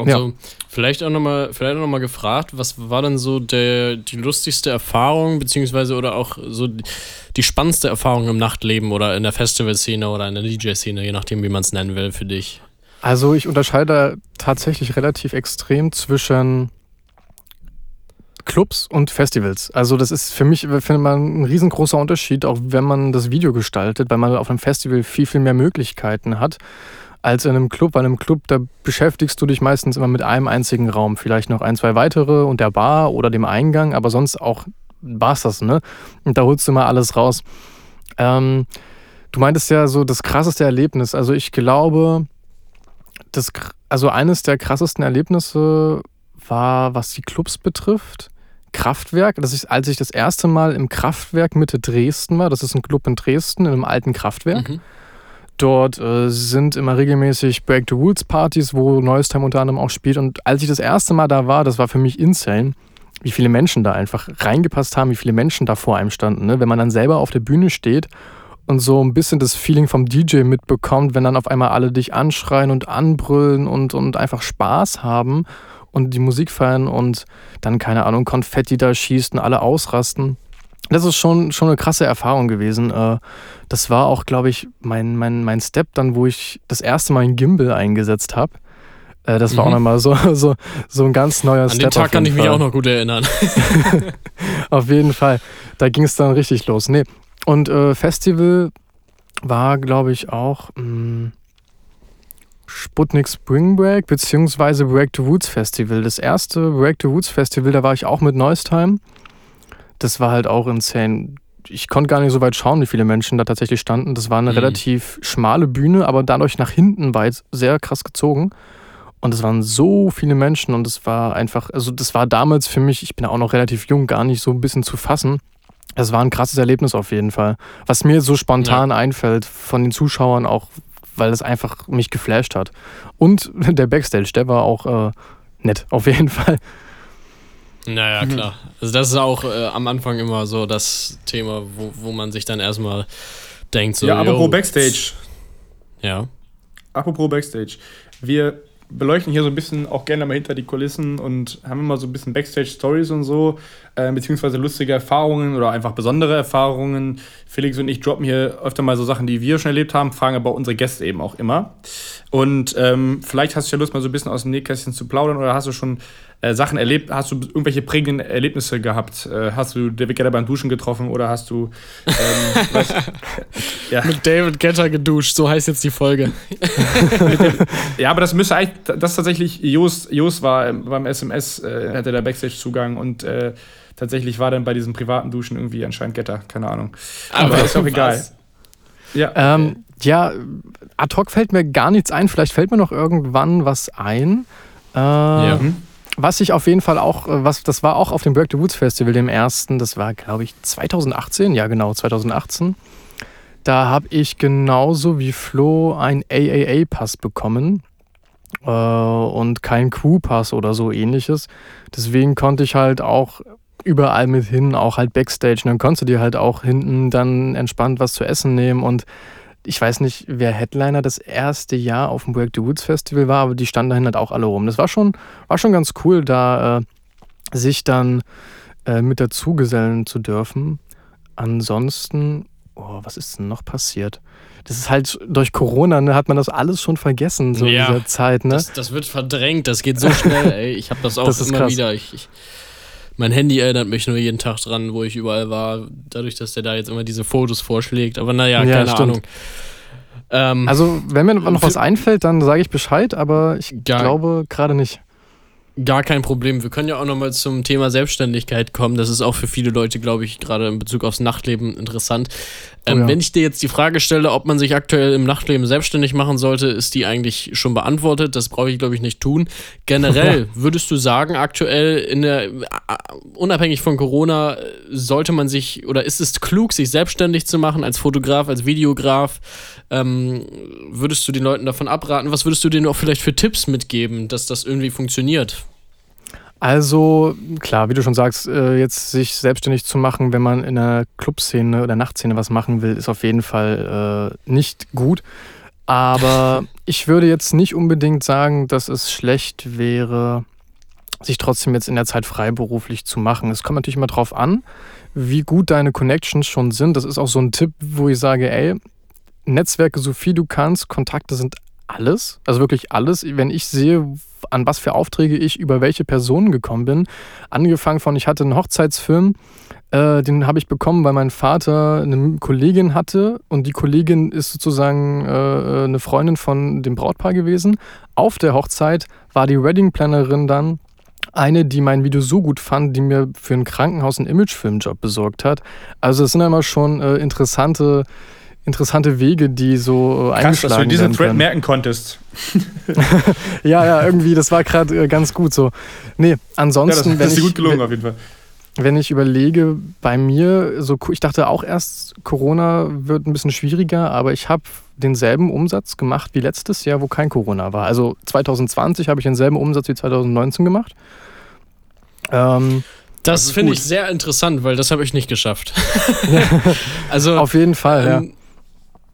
also ja. vielleicht auch nochmal, noch mal gefragt, was war denn so der, die lustigste Erfahrung, beziehungsweise oder auch so die spannendste Erfahrung im Nachtleben oder in der Festivalszene oder in der DJ-Szene, je nachdem, wie man es nennen will, für dich? Also ich unterscheide tatsächlich relativ extrem zwischen Clubs und Festivals. Also das ist für mich, finde man, ein riesengroßer Unterschied, auch wenn man das Video gestaltet, weil man auf einem Festival viel, viel mehr Möglichkeiten hat als in einem Club. Weil im Club, da beschäftigst du dich meistens immer mit einem einzigen Raum. Vielleicht noch ein, zwei weitere und der Bar oder dem Eingang, aber sonst auch war es das, ne? Und da holst du immer alles raus. Ähm, du meintest ja so das krasseste Erlebnis. Also ich glaube, das, also eines der krassesten Erlebnisse war, was die Clubs betrifft, Kraftwerk. Das ist, als ich das erste Mal im Kraftwerk Mitte Dresden war. Das ist ein Club in Dresden, in einem alten Kraftwerk. Mhm. Dort äh, sind immer regelmäßig Break the Rules Partys, wo Neues Time unter anderem auch spielt. Und als ich das erste Mal da war, das war für mich insane, wie viele Menschen da einfach reingepasst haben, wie viele Menschen da vor einem standen. Ne? Wenn man dann selber auf der Bühne steht und so ein bisschen das Feeling vom DJ mitbekommt, wenn dann auf einmal alle dich anschreien und anbrüllen und, und einfach Spaß haben und die Musik feiern und dann, keine Ahnung, Konfetti da schießt und alle ausrasten das ist schon, schon eine krasse Erfahrung gewesen. Äh, das war auch, glaube ich, mein, mein, mein Step dann, wo ich das erste Mal ein Gimbal eingesetzt habe. Äh, das war mhm. auch nochmal so, so, so ein ganz neuer An Step. An den Tag kann ich Fall. mich auch noch gut erinnern. auf jeden Fall. Da ging es dann richtig los. Nee. Und äh, Festival war, glaube ich, auch mh, hm, Sputnik Spring Break beziehungsweise Break the Woods Festival. Das erste Break the Woods Festival, da war ich auch mit Noise Time das war halt auch insane. Ich konnte gar nicht so weit schauen, wie viele Menschen da tatsächlich standen. Das war eine mhm. relativ schmale Bühne, aber dadurch nach hinten weit sehr krass gezogen. Und es waren so viele Menschen und es war einfach, also das war damals für mich, ich bin auch noch relativ jung, gar nicht so ein bisschen zu fassen. Es war ein krasses Erlebnis auf jeden Fall. Was mir so spontan ja. einfällt von den Zuschauern auch, weil es einfach mich geflasht hat. Und der Backstage, der war auch äh, nett, auf jeden Fall. Naja, mhm. klar. Also das ist auch äh, am Anfang immer so das Thema, wo, wo man sich dann erstmal denkt, so. Ja, apropos Backstage. Ja. Apropos Backstage. Wir beleuchten hier so ein bisschen auch gerne mal hinter die Kulissen und haben immer so ein bisschen Backstage-Stories und so, äh, beziehungsweise lustige Erfahrungen oder einfach besondere Erfahrungen. Felix und ich droppen hier öfter mal so Sachen, die wir schon erlebt haben, fragen aber unsere Gäste eben auch immer. Und ähm, vielleicht hast du ja Lust, mal so ein bisschen aus dem Nähkästchen zu plaudern oder hast du schon äh, Sachen erlebt? Hast du irgendwelche prägenden Erlebnisse gehabt? Äh, hast du David Getter beim Duschen getroffen oder hast du ähm, ja. mit David Getter geduscht? So heißt jetzt die Folge. ja, aber das müsste eigentlich, das tatsächlich, Jos, Jos war beim SMS, äh, hatte der Backstage-Zugang und äh, tatsächlich war dann bei diesem privaten Duschen irgendwie anscheinend Getter, keine Ahnung. Aber, aber ist auch egal. Ja. Ähm, ja, ad hoc fällt mir gar nichts ein. Vielleicht fällt mir noch irgendwann was ein. Äh, ja. Was ich auf jeden Fall auch, äh, was, das war auch auf dem Break the Woods Festival, dem ersten, das war, glaube ich, 2018, ja genau, 2018. Da habe ich genauso wie Flo einen AAA-Pass bekommen äh, und keinen Crew-Pass oder so ähnliches. Deswegen konnte ich halt auch überall mit hin, auch halt Backstage. Und dann konntest du dir halt auch hinten dann entspannt was zu essen nehmen und ich weiß nicht, wer Headliner das erste Jahr auf dem Break the Woods Festival war, aber die standen dahin halt auch alle rum. Das war schon, war schon ganz cool, da äh, sich dann äh, mit dazugesellen zu dürfen. Ansonsten, oh, was ist denn noch passiert? Das ist halt durch Corona, ne, hat man das alles schon vergessen, so ja, in dieser Zeit. Ne? Das, das, wird verdrängt, das geht so schnell, ey. Ich habe das auch das immer krass. wieder. Ich, ich, mein Handy erinnert mich nur jeden Tag dran, wo ich überall war, dadurch, dass der da jetzt immer diese Fotos vorschlägt. Aber naja, ja, keine stimmt. Ahnung. Ähm, also, wenn mir noch was einfällt, dann sage ich Bescheid, aber ich glaube gerade nicht. Gar kein Problem. Wir können ja auch nochmal zum Thema Selbstständigkeit kommen. Das ist auch für viele Leute, glaube ich, gerade in Bezug aufs Nachtleben interessant. Ähm, oh ja. Wenn ich dir jetzt die Frage stelle, ob man sich aktuell im Nachtleben selbstständig machen sollte, ist die eigentlich schon beantwortet. Das brauche ich, glaube ich, nicht tun. Generell würdest du sagen, aktuell in der, äh, unabhängig von Corona, sollte man sich oder ist es klug, sich selbstständig zu machen als Fotograf, als Videograf? Ähm, würdest du den Leuten davon abraten? Was würdest du denen auch vielleicht für Tipps mitgeben, dass das irgendwie funktioniert? Also klar, wie du schon sagst, äh, jetzt sich selbstständig zu machen, wenn man in der Clubszene oder Nachtszene was machen will, ist auf jeden Fall äh, nicht gut. Aber ich würde jetzt nicht unbedingt sagen, dass es schlecht wäre, sich trotzdem jetzt in der Zeit freiberuflich zu machen. Es kommt natürlich immer drauf an, wie gut deine Connections schon sind. Das ist auch so ein Tipp, wo ich sage, ey, Netzwerke so viel du kannst, Kontakte sind alles, also wirklich alles. Wenn ich sehe, an was für Aufträge ich über welche Personen gekommen bin, angefangen von, ich hatte einen Hochzeitsfilm, äh, den habe ich bekommen, weil mein Vater eine Kollegin hatte und die Kollegin ist sozusagen äh, eine Freundin von dem Brautpaar gewesen. Auf der Hochzeit war die Wedding-Plannerin dann eine, die mein Video so gut fand, die mir für ein Krankenhaus einen Imagefilmjob besorgt hat. Also es sind immer schon äh, interessante interessante Wege, die so äh, Krass, dass du diesen Thread merken konntest. ja, ja, irgendwie, das war gerade äh, ganz gut so. Nee, ansonsten. Ja, das, das ist gut gelungen auf jeden Fall. Wenn ich überlege, bei mir, so, ich dachte auch erst, Corona wird ein bisschen schwieriger, aber ich habe denselben Umsatz gemacht wie letztes Jahr, wo kein Corona war. Also 2020 habe ich denselben Umsatz wie 2019 gemacht. Ähm, das, das finde ich sehr interessant, weil das habe ich nicht geschafft. also auf jeden Fall, ähm, ja.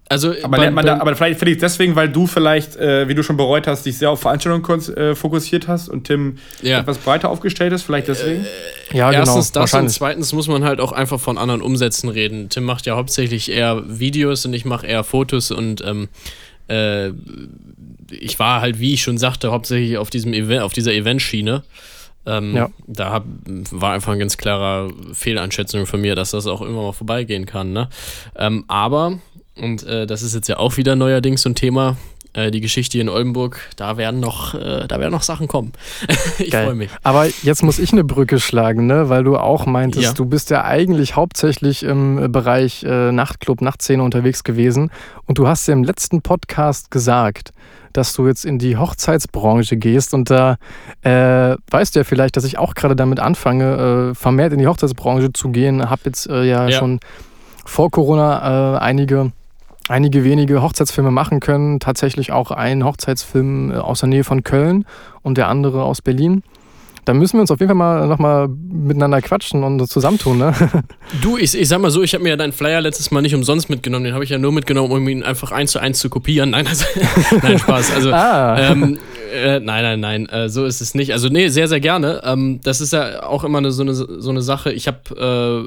Also aber, bei, da, aber vielleicht finde ich deswegen, weil du vielleicht, äh, wie du schon bereut hast, dich sehr auf Veranstaltungen äh, fokussiert hast und Tim ja. etwas breiter aufgestellt ist, vielleicht deswegen? Äh, ja, genau. Erstens das und zweitens muss man halt auch einfach von anderen Umsätzen reden. Tim macht ja hauptsächlich eher Videos und ich mache eher Fotos und ähm, äh, ich war halt, wie ich schon sagte, hauptsächlich auf diesem Event, auf dieser Eventschiene. Ähm, ja. Da hab, war einfach ein ganz klarer Fehleinschätzung von mir, dass das auch irgendwann mal vorbeigehen kann. Ne? Ähm, aber und äh, das ist jetzt ja auch wieder neuerdings so ein Thema. Äh, die Geschichte in Oldenburg, da werden noch, äh, da werden noch Sachen kommen. ich freue mich. Aber jetzt muss ich eine Brücke schlagen, ne? weil du auch meintest, ja. du bist ja eigentlich hauptsächlich im Bereich äh, Nachtclub, Nachtszene unterwegs gewesen. Und du hast ja im letzten Podcast gesagt, dass du jetzt in die Hochzeitsbranche gehst. Und da äh, weißt du ja vielleicht, dass ich auch gerade damit anfange, äh, vermehrt in die Hochzeitsbranche zu gehen. Habe jetzt äh, ja, ja, schon vor Corona äh, einige einige wenige Hochzeitsfilme machen können. Tatsächlich auch ein Hochzeitsfilm äh, aus der Nähe von Köln und der andere aus Berlin. Da müssen wir uns auf jeden Fall mal nochmal miteinander quatschen und zusammentun, ne? Du, ich, ich sag mal so, ich habe mir ja deinen Flyer letztes Mal nicht umsonst mitgenommen. Den habe ich ja nur mitgenommen, um ihn einfach eins zu eins zu kopieren. Nein, also, nein Spaß. Also, ah. ähm, äh, nein, nein, nein, äh, so ist es nicht. Also, nee, sehr, sehr gerne. Ähm, das ist ja auch immer eine, so, eine, so eine Sache. Ich habe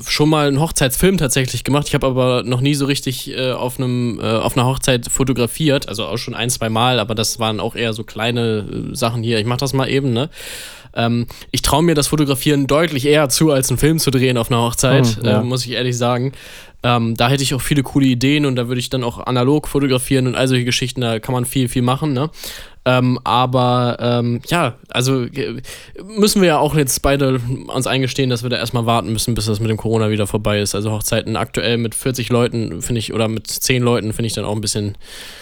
äh, schon mal einen Hochzeitsfilm tatsächlich gemacht. Ich habe aber noch nie so richtig äh, auf, einem, äh, auf einer Hochzeit fotografiert. Also auch schon ein, zwei Mal, aber das waren auch eher so kleine äh, Sachen hier. Ich mache das mal eben, ne? Ähm, ich traue mir das Fotografieren deutlich eher zu, als einen Film zu drehen auf einer Hochzeit, mhm, ja. muss ich ehrlich sagen. Ähm, da hätte ich auch viele coole Ideen und da würde ich dann auch analog fotografieren und all solche Geschichten, da kann man viel, viel machen, ne? Ähm, aber ähm, ja, also äh, müssen wir ja auch jetzt beide uns eingestehen, dass wir da erstmal warten müssen, bis das mit dem Corona wieder vorbei ist. Also Hochzeiten aktuell mit 40 Leuten, finde ich, oder mit 10 Leuten finde ich dann auch ein bisschen.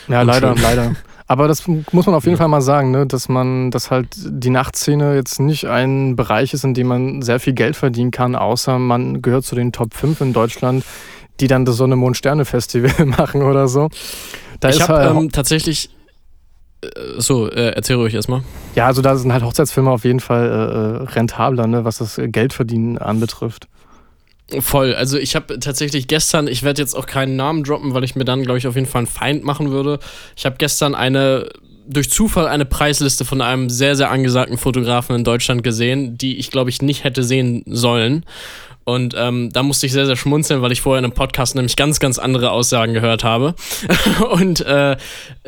Ja, leider, leider. Aber das muss man auf jeden Fall mal sagen, ne? dass man, dass halt die Nachtszene jetzt nicht ein Bereich ist, in dem man sehr viel Geld verdienen kann, außer man gehört zu den Top 5 in Deutschland, die dann das Sonne Mond Sterne Festival machen oder so. Da ich habe halt ähm, tatsächlich so, äh, erzähl ruhig erstmal. Ja, also da sind halt Hochzeitsfilme auf jeden Fall äh, äh rentabler, ne, was das Geldverdienen anbetrifft. Voll. Also ich habe tatsächlich gestern, ich werde jetzt auch keinen Namen droppen, weil ich mir dann, glaube ich, auf jeden Fall einen Feind machen würde. Ich habe gestern eine durch Zufall eine Preisliste von einem sehr, sehr angesagten Fotografen in Deutschland gesehen, die ich, glaube ich, nicht hätte sehen sollen. Und ähm, da musste ich sehr, sehr schmunzeln, weil ich vorher in einem Podcast nämlich ganz, ganz andere Aussagen gehört habe. Und äh,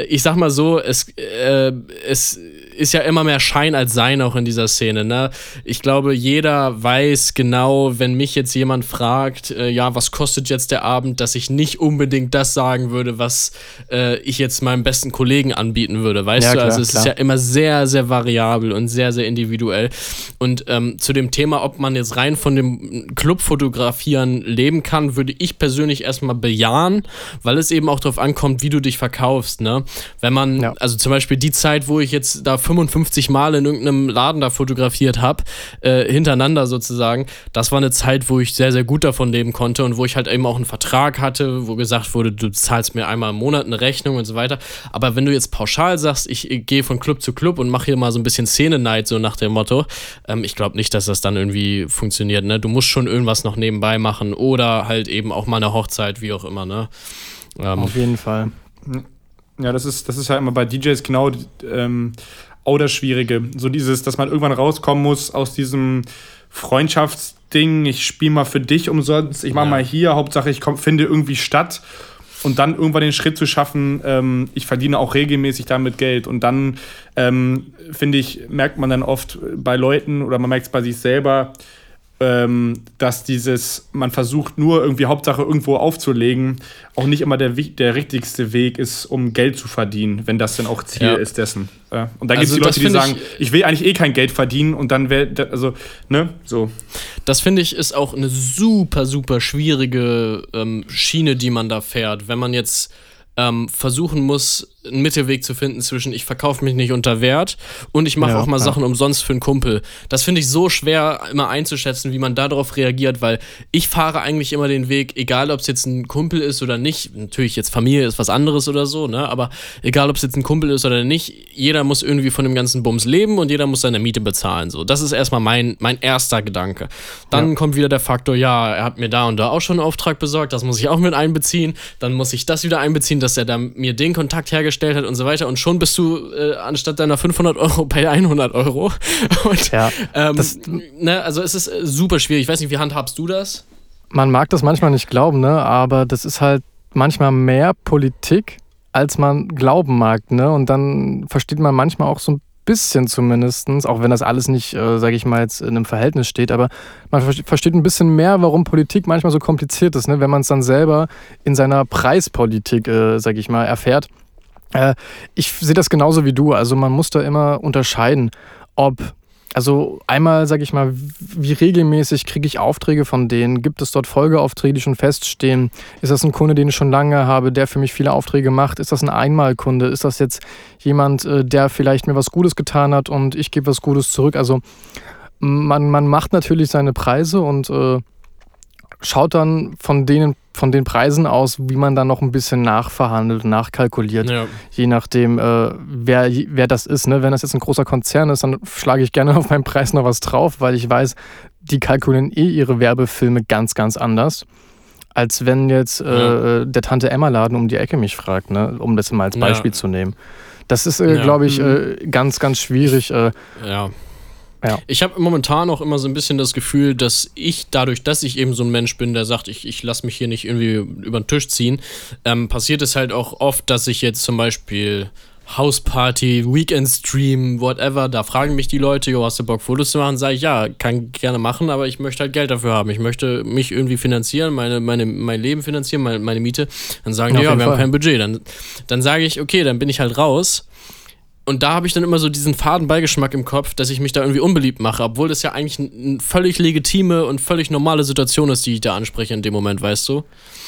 ich sag mal so, es, äh, es ist ja immer mehr Schein als Sein auch in dieser Szene. Ne? Ich glaube, jeder weiß genau, wenn mich jetzt jemand fragt, äh, ja, was kostet jetzt der Abend, dass ich nicht unbedingt das sagen würde, was äh, ich jetzt meinem besten Kollegen anbieten würde. Weißt ja, du, klar, also es klar. ist ja immer sehr, sehr variabel und sehr, sehr individuell. Und ähm, zu dem Thema, ob man jetzt rein von dem Clubfotografieren leben kann, würde ich persönlich erstmal bejahen, weil es eben auch darauf ankommt, wie du dich verkaufst. Ne? Wenn man, ja. also zum Beispiel die Zeit, wo ich jetzt da 55 Mal in irgendeinem Laden da fotografiert habe, äh, hintereinander sozusagen, das war eine Zeit, wo ich sehr, sehr gut davon leben konnte und wo ich halt eben auch einen Vertrag hatte, wo gesagt wurde, du zahlst mir einmal im Monat eine Rechnung und so weiter. Aber wenn du jetzt pauschal sagst, ich, ich gehe von Club zu Club und mache hier mal so ein bisschen Szene-Night, so nach dem Motto, ähm, ich glaube nicht, dass das dann irgendwie funktioniert. Ne? Du musst schon irgendwas noch nebenbei machen oder halt eben auch mal eine Hochzeit, wie auch immer. Ne? Ähm, Auf jeden Fall. Ja, das ist, das ist ja immer bei DJs genau ähm, auch das Schwierige. So dieses, dass man irgendwann rauskommen muss aus diesem Freundschaftsding, ich spiele mal für dich umsonst, ich mache ja. mal hier, Hauptsache ich komm, finde irgendwie statt. Und dann irgendwann den Schritt zu schaffen, ähm, ich verdiene auch regelmäßig damit Geld. Und dann, ähm, finde ich, merkt man dann oft bei Leuten oder man merkt es bei sich selber, ähm, dass dieses, man versucht nur irgendwie Hauptsache irgendwo aufzulegen, auch nicht immer der, der richtigste Weg ist, um Geld zu verdienen, wenn das dann auch Ziel ja. ist dessen. Äh, und dann gibt es also die Leute, die sagen, ich, ich, will eigentlich eh kein Geld verdienen und dann wäre, also, ne, so. Das finde ich ist auch eine super, super schwierige ähm, Schiene, die man da fährt. Wenn man jetzt ähm, versuchen muss, einen Mittelweg zu finden zwischen ich verkaufe mich nicht unter Wert und ich mache ja, auch mal ja. Sachen umsonst für einen Kumpel. Das finde ich so schwer immer einzuschätzen, wie man darauf reagiert, weil ich fahre eigentlich immer den Weg, egal ob es jetzt ein Kumpel ist oder nicht. Natürlich jetzt Familie ist was anderes oder so, ne? Aber egal ob es jetzt ein Kumpel ist oder nicht, jeder muss irgendwie von dem ganzen Bums leben und jeder muss seine Miete bezahlen. So, das ist erstmal mein mein erster Gedanke. Dann ja. kommt wieder der Faktor, ja, er hat mir da und da auch schon einen Auftrag besorgt, das muss ich auch mit einbeziehen. Dann muss ich das wieder einbeziehen, dass er dann mir den Kontakt hergestellt gestellt hat und so weiter. Und schon bist du äh, anstatt deiner 500 Euro bei 100 Euro. Und, ja, ähm, ne, also es ist äh, super schwierig. Ich weiß nicht, wie handhabst du das? Man mag das manchmal nicht glauben, ne? aber das ist halt manchmal mehr Politik, als man glauben mag. Ne? Und dann versteht man manchmal auch so ein bisschen zumindest, auch wenn das alles nicht, äh, sage ich mal, jetzt in einem Verhältnis steht, aber man versteht ein bisschen mehr, warum Politik manchmal so kompliziert ist, ne? wenn man es dann selber in seiner Preispolitik, äh, sage ich mal, erfährt. Äh, ich sehe das genauso wie du. Also man muss da immer unterscheiden, ob also einmal sage ich mal, wie regelmäßig kriege ich Aufträge von denen? Gibt es dort Folgeaufträge, die schon feststehen? Ist das ein Kunde, den ich schon lange habe, der für mich viele Aufträge macht? Ist das ein Einmalkunde? Ist das jetzt jemand, äh, der vielleicht mir was Gutes getan hat und ich gebe was Gutes zurück? Also man, man macht natürlich seine Preise und äh, schaut dann von denen von den Preisen aus, wie man dann noch ein bisschen nachverhandelt, nachkalkuliert, ja. je nachdem, äh, wer, wer das ist. Ne? Wenn das jetzt ein großer Konzern ist, dann schlage ich gerne auf meinen Preis noch was drauf, weil ich weiß, die kalkulieren eh ihre Werbefilme ganz, ganz anders, als wenn jetzt äh, ja. der Tante Emma Laden um die Ecke mich fragt, ne? um das mal als Beispiel ja. zu nehmen. Das ist, äh, glaube ich, mhm. äh, ganz, ganz schwierig. Äh, ja. Ja. Ich habe momentan auch immer so ein bisschen das Gefühl, dass ich dadurch, dass ich eben so ein Mensch bin, der sagt, ich, ich lasse mich hier nicht irgendwie über den Tisch ziehen, ähm, passiert es halt auch oft, dass ich jetzt zum Beispiel Hausparty, Weekend-Stream, whatever, da fragen mich die Leute, jo, hast du Bock, Fotos zu machen? Sage ich, ja, kann gerne machen, aber ich möchte halt Geld dafür haben. Ich möchte mich irgendwie finanzieren, meine, meine, mein Leben finanzieren, meine, meine Miete. Dann sagen ja, die, ja, wir Fall. haben kein Budget. Dann, dann sage ich, okay, dann bin ich halt raus und da habe ich dann immer so diesen faden Beigeschmack im Kopf, dass ich mich da irgendwie unbeliebt mache, obwohl das ja eigentlich eine völlig legitime und völlig normale Situation ist, die ich da anspreche in dem Moment, weißt du?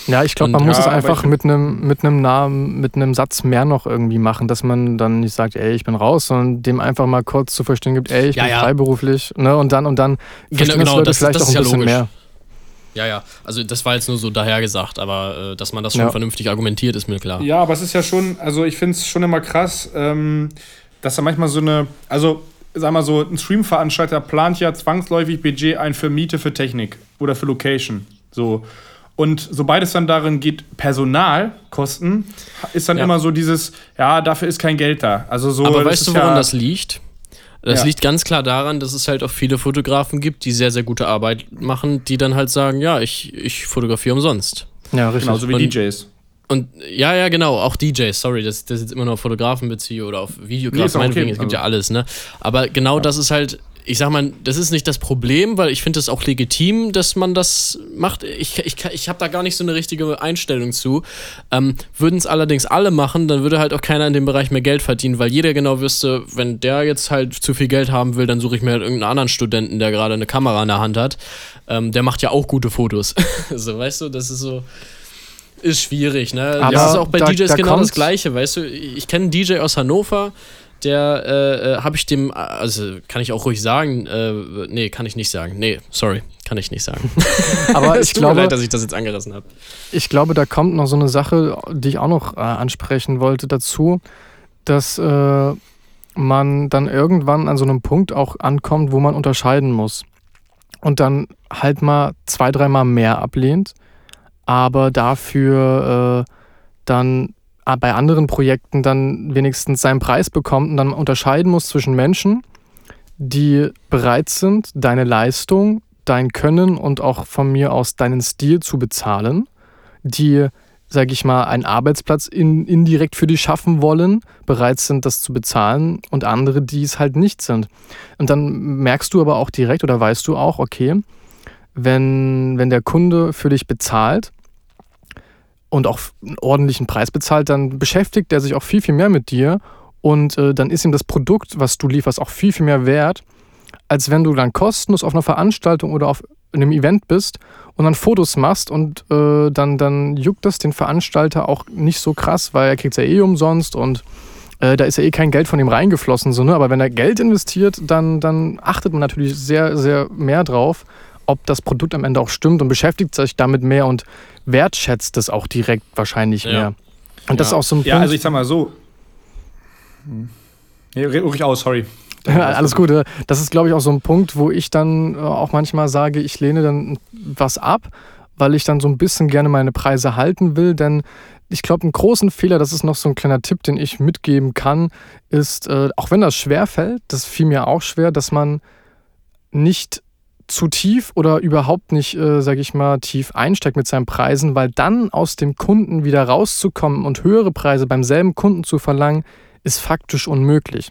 Ja, ich glaube, man muss ja, es einfach mit einem mit einem Namen, mit einem Satz mehr noch irgendwie machen, dass man dann nicht sagt, ey, ich bin raus, sondern dem einfach mal kurz zu verstehen gibt, ey, ich ja, bin ja. freiberuflich, ne? Und dann und dann genau, genau, das, vielleicht das auch ein bisschen logisch. mehr. Ja, ja, also das war jetzt nur so dahergesagt, aber äh, dass man das schon ja. vernünftig argumentiert, ist mir klar. Ja, aber es ist ja schon, also ich finde es schon immer krass, ähm, dass da manchmal so eine, also sag mal so, ein Stream-Veranstalter plant ja zwangsläufig Budget ein für Miete, für Technik oder für Location. So. Und sobald es dann darin geht, Personalkosten, ist dann ja. immer so dieses, ja, dafür ist kein Geld da. Also so, Aber weißt du, woran ja, das liegt? Das ja. liegt ganz klar daran, dass es halt auch viele Fotografen gibt, die sehr, sehr gute Arbeit machen, die dann halt sagen, ja, ich, ich fotografiere umsonst. Ja, richtig. Genauso wie Und, DJs. Und ja, ja, genau, auch DJs, sorry, dass das jetzt immer nur auf Fotografen beziehe oder auf Videografen, nee, meinetwegen, okay. es gibt ja also alles, ne? Aber genau ja. das ist halt, ich sag mal, das ist nicht das Problem, weil ich finde es auch legitim, dass man das macht. Ich, ich, ich habe da gar nicht so eine richtige Einstellung zu. Ähm, Würden es allerdings alle machen, dann würde halt auch keiner in dem Bereich mehr Geld verdienen, weil jeder genau wüsste, wenn der jetzt halt zu viel Geld haben will, dann suche ich mir halt irgendeinen anderen Studenten, der gerade eine Kamera in der Hand hat. Ähm, der macht ja auch gute Fotos. so, weißt du, das ist so ist schwierig, ne? Aber das ist auch bei da, DJs da genau das Gleiche, weißt du? Ich kenne einen DJ aus Hannover, der äh, äh habe ich dem, also kann ich auch ruhig sagen, äh, nee, kann ich nicht sagen. Nee, sorry, kann ich nicht sagen. Aber ich glaube, leid, dass ich das jetzt angerissen habe. Ich glaube, da kommt noch so eine Sache, die ich auch noch äh, ansprechen wollte dazu, dass äh, man dann irgendwann an so einem Punkt auch ankommt, wo man unterscheiden muss und dann halt mal zwei, dreimal mehr ablehnt aber dafür äh, dann bei anderen Projekten dann wenigstens seinen Preis bekommt und dann unterscheiden muss zwischen Menschen, die bereit sind, deine Leistung, dein Können und auch von mir aus deinen Stil zu bezahlen, die, sage ich mal, einen Arbeitsplatz in, indirekt für dich schaffen wollen, bereit sind, das zu bezahlen und andere, die es halt nicht sind. Und dann merkst du aber auch direkt oder weißt du auch, okay, wenn, wenn der Kunde für dich bezahlt, und auch einen ordentlichen Preis bezahlt, dann beschäftigt er sich auch viel, viel mehr mit dir und äh, dann ist ihm das Produkt, was du lieferst, auch viel, viel mehr wert, als wenn du dann kostenlos auf einer Veranstaltung oder auf einem Event bist und dann Fotos machst und äh, dann, dann juckt das den Veranstalter auch nicht so krass, weil er kriegt es ja eh umsonst und äh, da ist ja eh kein Geld von ihm reingeflossen. So, ne? Aber wenn er Geld investiert, dann, dann achtet man natürlich sehr, sehr mehr drauf, ob das Produkt am Ende auch stimmt und beschäftigt sich damit mehr und wertschätzt es auch direkt wahrscheinlich ja. mehr. Und ja. das ist auch so ein Punkt. Ja, also ich sag mal so. Hm. Nee, red ruhig aus, sorry. Alles Gute. Das ist, glaube ich, auch so ein Punkt, wo ich dann äh, auch manchmal sage, ich lehne dann was ab, weil ich dann so ein bisschen gerne meine Preise halten will. Denn ich glaube, einen großen Fehler, das ist noch so ein kleiner Tipp, den ich mitgeben kann, ist, äh, auch wenn das schwer fällt, das fiel mir auch schwer, dass man nicht zu tief oder überhaupt nicht, äh, sage ich mal, tief einsteigt mit seinen Preisen, weil dann aus dem Kunden wieder rauszukommen und höhere Preise beim selben Kunden zu verlangen, ist faktisch unmöglich.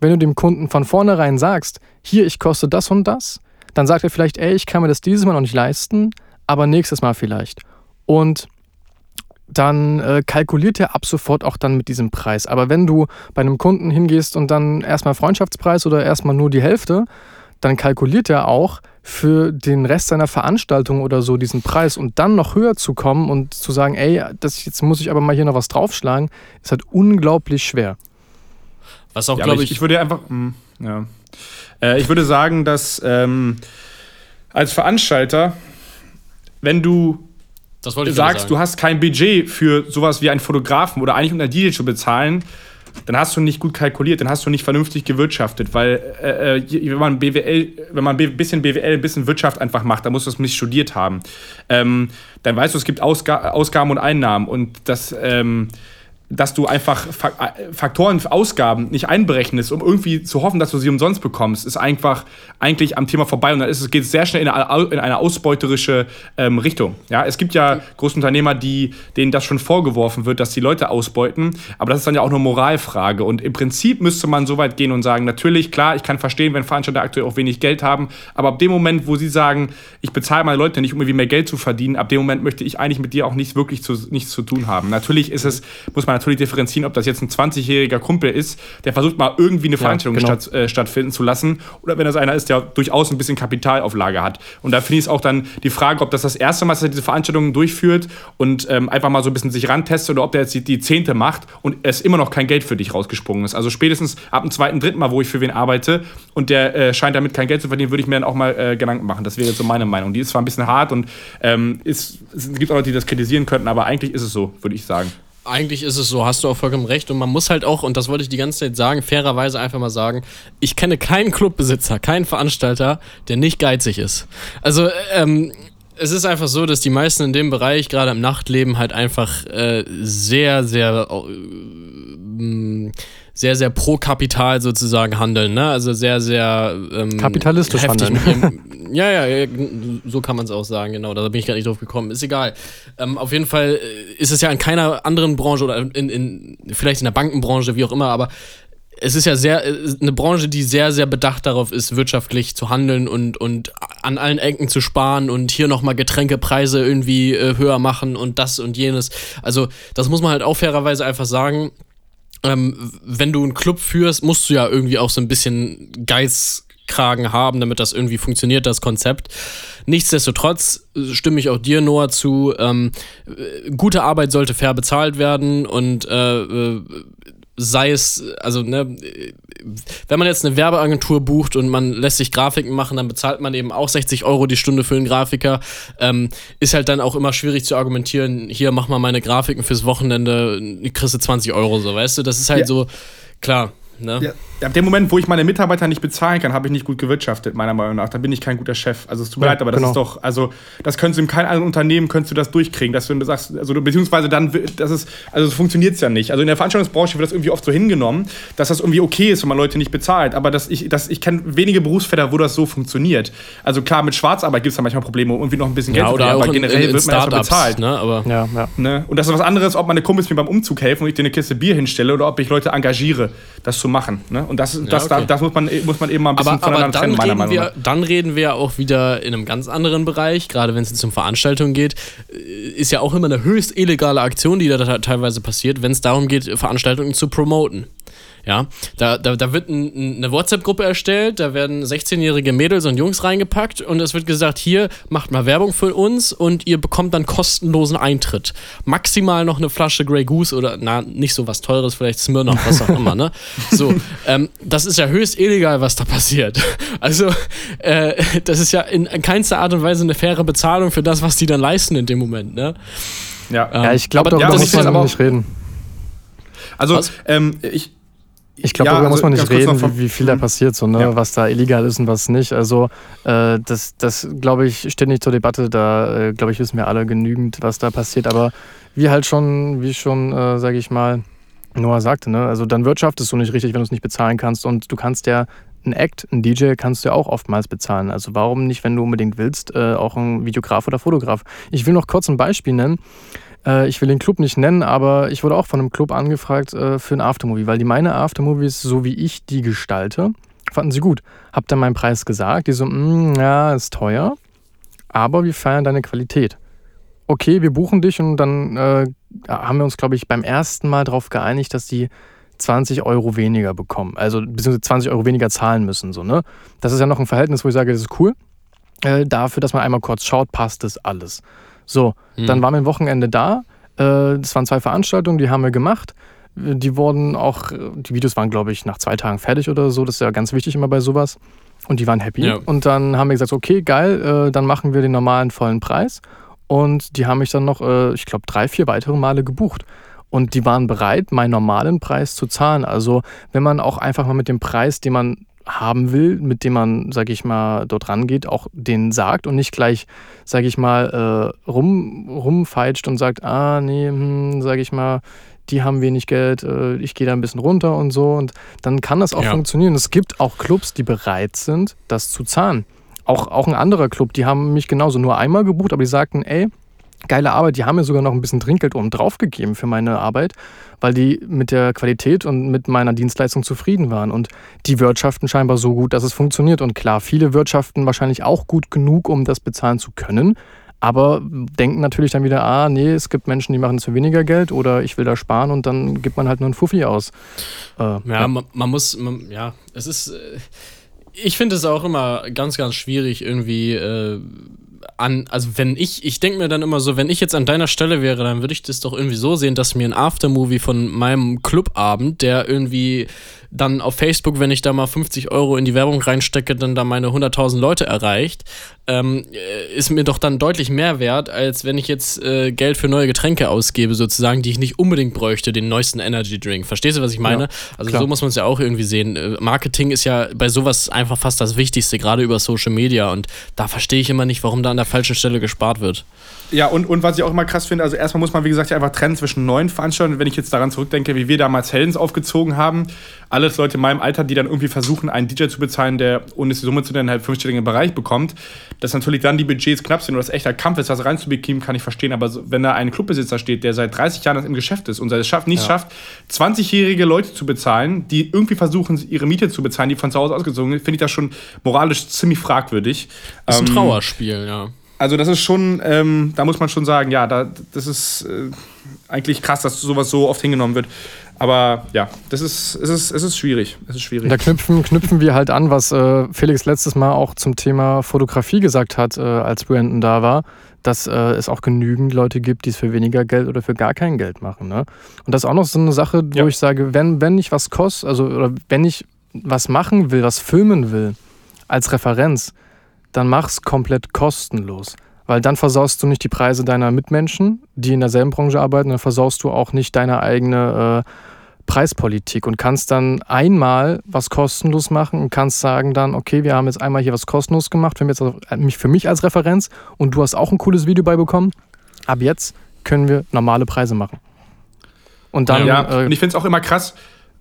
Wenn du dem Kunden von vornherein sagst, hier, ich koste das und das, dann sagt er vielleicht, ey, ich kann mir das dieses Mal noch nicht leisten, aber nächstes Mal vielleicht. Und dann äh, kalkuliert er ab sofort auch dann mit diesem Preis. Aber wenn du bei einem Kunden hingehst und dann erstmal Freundschaftspreis oder erstmal nur die Hälfte, dann kalkuliert er auch für den Rest seiner Veranstaltung oder so diesen Preis und dann noch höher zu kommen und zu sagen, ey, das, jetzt muss ich aber mal hier noch was draufschlagen, ist halt unglaublich schwer. Was auch, ja, glaube ich, ich. würde einfach, mh, hm, ja. Äh, ich würde sagen, dass ähm, als Veranstalter, wenn du sagst, du hast kein Budget für sowas wie einen Fotografen oder eigentlich um einen DJ zu bezahlen, dann hast du nicht gut kalkuliert, dann hast du nicht vernünftig gewirtschaftet, weil äh, äh wenn man BWL, wenn man ein bisschen BWL, ein bisschen Wirtschaft einfach macht, dann musst du es nicht studiert haben. Ähm, dann weißt du, es gibt Ausg Ausgaben und Einnahmen und das ähm, dass du einfach äh, Faktoren, Ausgaben nicht einberechnest, um irgendwie zu hoffen, dass du sie umsonst bekommst, ist einfach eigentlich am Thema vorbei. Und dann ist es, geht es sehr schnell in eine, in eine ausbeuterische ähm, Richtung. Ja, es gibt ja Großunternehmer, die, denen das schon vorgeworfen wird, dass die Leute ausbeuten, aber das ist dann ja auch eine Moralfrage. Und im Prinzip müsste man so weit gehen und sagen, natürlich, klar, ich kann verstehen, wenn Veranstalter aktuell auch wenig Geld haben, aber ab dem Moment, wo sie sagen, ich bezahle meine Leute nicht, um irgendwie mehr Geld zu verdienen, ab dem Moment möchte ich eigentlich mit dir auch nichts wirklich zu, nichts zu tun haben. Natürlich ist es, muss man natürlich differenzieren, ob das jetzt ein 20-jähriger Kumpel ist, der versucht mal irgendwie eine Veranstaltung ja, genau. statt, äh, stattfinden zu lassen, oder wenn das einer ist, der durchaus ein bisschen Kapitalauflage hat. Und da finde ich es auch dann die Frage, ob das das erste Mal ist, dass er diese Veranstaltungen durchführt und ähm, einfach mal so ein bisschen sich rantestet oder ob der jetzt die, die zehnte macht und es immer noch kein Geld für dich rausgesprungen ist. Also spätestens ab dem zweiten, dritten Mal, wo ich für wen arbeite und der äh, scheint damit kein Geld zu verdienen, würde ich mir dann auch mal äh, Gedanken machen. Das wäre jetzt so meine Meinung. Die ist zwar ein bisschen hart und ähm, ist, es gibt auch Leute, die das kritisieren könnten, aber eigentlich ist es so, würde ich sagen. Eigentlich ist es so, hast du auch vollkommen recht. Und man muss halt auch, und das wollte ich die ganze Zeit sagen, fairerweise einfach mal sagen, ich kenne keinen Clubbesitzer, keinen Veranstalter, der nicht geizig ist. Also, ähm, es ist einfach so, dass die meisten in dem Bereich, gerade im Nachtleben, halt einfach äh, sehr, sehr, äh, sehr, sehr pro Kapital sozusagen handeln. Ne? Also sehr, sehr ähm, kapitalistisch handeln. Ihrem, Ja, ja, so kann man es auch sagen, genau. Da bin ich gar nicht drauf gekommen. Ist egal. Ähm, auf jeden Fall äh, ist es ja in keiner anderen Branche oder in, in, vielleicht in der Bankenbranche, wie auch immer, aber es ist ja sehr äh, eine Branche, die sehr, sehr bedacht darauf ist, wirtschaftlich zu handeln und, und an allen Ecken zu sparen und hier nochmal Getränkepreise irgendwie äh, höher machen und das und jenes. Also, das muss man halt auch fairerweise einfach sagen. Ähm, wenn du einen Club führst, musst du ja irgendwie auch so ein bisschen Geizkragen haben, damit das irgendwie funktioniert, das Konzept. Nichtsdestotrotz stimme ich auch dir, Noah, zu. Ähm, gute Arbeit sollte fair bezahlt werden und äh, äh sei es, also ne, wenn man jetzt eine Werbeagentur bucht und man lässt sich Grafiken machen, dann bezahlt man eben auch 60 Euro die Stunde für einen Grafiker. Ähm, ist halt dann auch immer schwierig zu argumentieren, hier mach mal meine Grafiken fürs Wochenende, kriegst du 20 Euro, so weißt du, das ist halt ja. so, klar. Ne? Ja, ab dem Moment, wo ich meine Mitarbeiter nicht bezahlen kann, habe ich nicht gut gewirtschaftet, meiner Meinung nach. Da bin ich kein guter Chef. Also es tut mir ja, leid, aber das genau. ist doch, also das könntest du in keinem anderen Unternehmen könntest du das durchkriegen, dass du sagst, also beziehungsweise dann, das ist, also so funktioniert es ja nicht. Also in der Veranstaltungsbranche wird das irgendwie oft so hingenommen, dass das irgendwie okay ist, wenn man Leute nicht bezahlt. Aber das, ich, das, ich kenne wenige Berufsfelder, wo das so funktioniert. Also klar, mit Schwarzarbeit gibt es da manchmal Probleme, irgendwie noch ein bisschen Geld ja, oder zu aber generell in, in wird man erstmal bezahlt. Ne? Aber ja, ja. Ne? Und das ist was anderes, ob meine Kumpels mir beim Umzug helfen und ich dir eine Kiste Bier hinstelle oder ob ich Leute engagiere, das zu machen. Ne? Und das, das, ja, okay. das muss, man, muss man eben mal ein bisschen aber, voneinander aber trennen, meiner Meinung nach. dann reden wir auch wieder in einem ganz anderen Bereich, gerade wenn es um Veranstaltungen geht. Äh, ist ja auch immer eine höchst illegale Aktion, die da teilweise passiert, wenn es darum geht, Veranstaltungen zu promoten. Ja, da, da, da wird ein, eine WhatsApp-Gruppe erstellt, da werden 16-jährige Mädels und Jungs reingepackt und es wird gesagt, hier macht mal Werbung für uns und ihr bekommt dann kostenlosen Eintritt. Maximal noch eine Flasche Grey Goose oder na, nicht so was teures, vielleicht Smirnoff, was auch immer, ne? So, ähm, das ist ja höchst illegal, was da passiert. Also, äh, das ist ja in keinster Art und Weise eine faire Bezahlung für das, was die dann leisten in dem Moment, ne? Ja, ähm, ja ich glaube, darüber ja, muss man nicht reden. Also, ähm, ich, ich glaube, ja, darüber also muss man nicht reden, wie, wie, viel da mhm. passiert, so, ne? Ja. was da illegal ist und was nicht. Also äh, das, das glaube ich, steht nicht zur Debatte. Da, äh, glaube ich, wissen wir alle genügend, was da passiert. Aber wie halt schon, wie schon, äh, sage ich mal, Noah sagte, ne? also dann wirtschaftest du nicht richtig, wenn du es nicht bezahlen kannst. Und du kannst ja ein Act, ein DJ kannst du ja auch oftmals bezahlen. Also warum nicht, wenn du unbedingt willst, äh, auch ein Videograf oder Fotograf. Ich will noch kurz ein Beispiel nennen. Äh, ich will den Club nicht nennen, aber ich wurde auch von einem Club angefragt äh, für ein Aftermovie, weil die meine Aftermovies, so wie ich die gestalte, fanden sie gut. Hab dann meinen Preis gesagt. Die so, mm, ja, ist teuer, aber wir feiern deine Qualität. Okay, wir buchen dich und dann äh, haben wir uns, glaube ich, beim ersten Mal darauf geeinigt, dass die 20 Euro weniger bekommen. Also beziehungsweise 20 Euro weniger zahlen müssen. So, ne? Das ist ja noch ein Verhältnis, wo ich sage, das ist cool. Äh, dafür, dass man einmal kurz schaut, passt das alles. So, hm. dann waren wir ein Wochenende da. Äh, das waren zwei Veranstaltungen, die haben wir gemacht. Die wurden auch, die Videos waren, glaube ich, nach zwei Tagen fertig oder so. Das ist ja ganz wichtig immer bei sowas. Und die waren happy. Ja. Und dann haben wir gesagt, okay, geil, äh, dann machen wir den normalen vollen Preis. Und die haben mich dann noch, äh, ich glaube, drei, vier weitere Male gebucht. Und die waren bereit, meinen normalen Preis zu zahlen. Also wenn man auch einfach mal mit dem Preis, den man haben will, mit dem man, sag ich mal, dort rangeht, auch den sagt und nicht gleich, sag ich mal, äh, rum, rumfeitscht und sagt, ah, nee, hm, sag ich mal, die haben wenig Geld, äh, ich gehe da ein bisschen runter und so. Und dann kann das auch ja. funktionieren. Es gibt auch Clubs, die bereit sind, das zu zahlen. Auch, auch ein anderer Club, die haben mich genauso nur einmal gebucht, aber die sagten, ey, geile Arbeit. Die haben mir sogar noch ein bisschen Trinkgeld oben drauf gegeben für meine Arbeit, weil die mit der Qualität und mit meiner Dienstleistung zufrieden waren. Und die wirtschaften scheinbar so gut, dass es funktioniert. Und klar, viele wirtschaften wahrscheinlich auch gut genug, um das bezahlen zu können. Aber denken natürlich dann wieder, ah, nee, es gibt Menschen, die machen es für weniger Geld oder ich will da sparen und dann gibt man halt nur einen Fuffi aus. Äh, ja, ja. Man, man, muss, man, ja, es ist, äh, ich finde es auch immer ganz, ganz schwierig irgendwie. Äh, an, also wenn ich, ich denke mir dann immer so, wenn ich jetzt an deiner Stelle wäre, dann würde ich das doch irgendwie so sehen, dass mir ein Aftermovie von meinem Clubabend, der irgendwie dann auf Facebook, wenn ich da mal 50 Euro in die Werbung reinstecke, dann da meine 100.000 Leute erreicht, ähm, äh, ist mir doch dann deutlich mehr wert, als wenn ich jetzt äh, Geld für neue Getränke ausgebe, sozusagen, die ich nicht unbedingt bräuchte, den neuesten Energy Drink. Verstehst du, was ich meine? Ja, also klar. so muss man es ja auch irgendwie sehen. Äh, Marketing ist ja bei sowas einfach fast das Wichtigste, gerade über Social Media. Und da verstehe ich immer nicht, warum da an der falschen Stelle gespart wird. Ja, und, und was ich auch immer krass finde, also erstmal muss man, wie gesagt, ja einfach trennen zwischen neuen Veranstaltungen. Wenn ich jetzt daran zurückdenke, wie wir damals Heldens aufgezogen haben, alles Leute in meinem Alter, die dann irgendwie versuchen, einen DJ zu bezahlen, der, ohne die Summe zu nennen, halt fünfstelligen Bereich bekommt, dass natürlich dann die Budgets knapp sind und das echter Kampf ist, was reinzubekommen, kann ich verstehen. Aber wenn da ein Clubbesitzer steht, der seit 30 Jahren im Geschäft ist und es schafft, nicht ja. schafft, 20-jährige Leute zu bezahlen, die irgendwie versuchen, ihre Miete zu bezahlen, die von zu Hause ausgezogen sind, finde ich das schon moralisch ziemlich fragwürdig. Das ist ein ähm, Trauerspiel, ja also das ist schon, ähm, da muss man schon sagen, ja, da, das ist äh, eigentlich krass, dass sowas so oft hingenommen wird. Aber ja, das ist, es ist, es ist schwierig. Es ist schwierig. Da knüpfen, knüpfen wir halt an, was äh, Felix letztes Mal auch zum Thema Fotografie gesagt hat, äh, als Brandon da war, dass äh, es auch genügend Leute gibt, die es für weniger Geld oder für gar kein Geld machen. Ne? Und das ist auch noch so eine Sache, wo ja. ich sage, wenn, wenn ich was kostet, also oder wenn ich was machen will, was filmen will, als Referenz, dann mach's komplett kostenlos. Weil dann versaust du nicht die Preise deiner Mitmenschen, die in derselben Branche arbeiten, dann versaust du auch nicht deine eigene äh, Preispolitik und kannst dann einmal was kostenlos machen und kannst sagen dann, okay, wir haben jetzt einmal hier was kostenlos gemacht, für mich, für mich als Referenz und du hast auch ein cooles Video beibekommen. Ab jetzt können wir normale Preise machen. Und dann. Ja, äh, und ich finde es auch immer krass.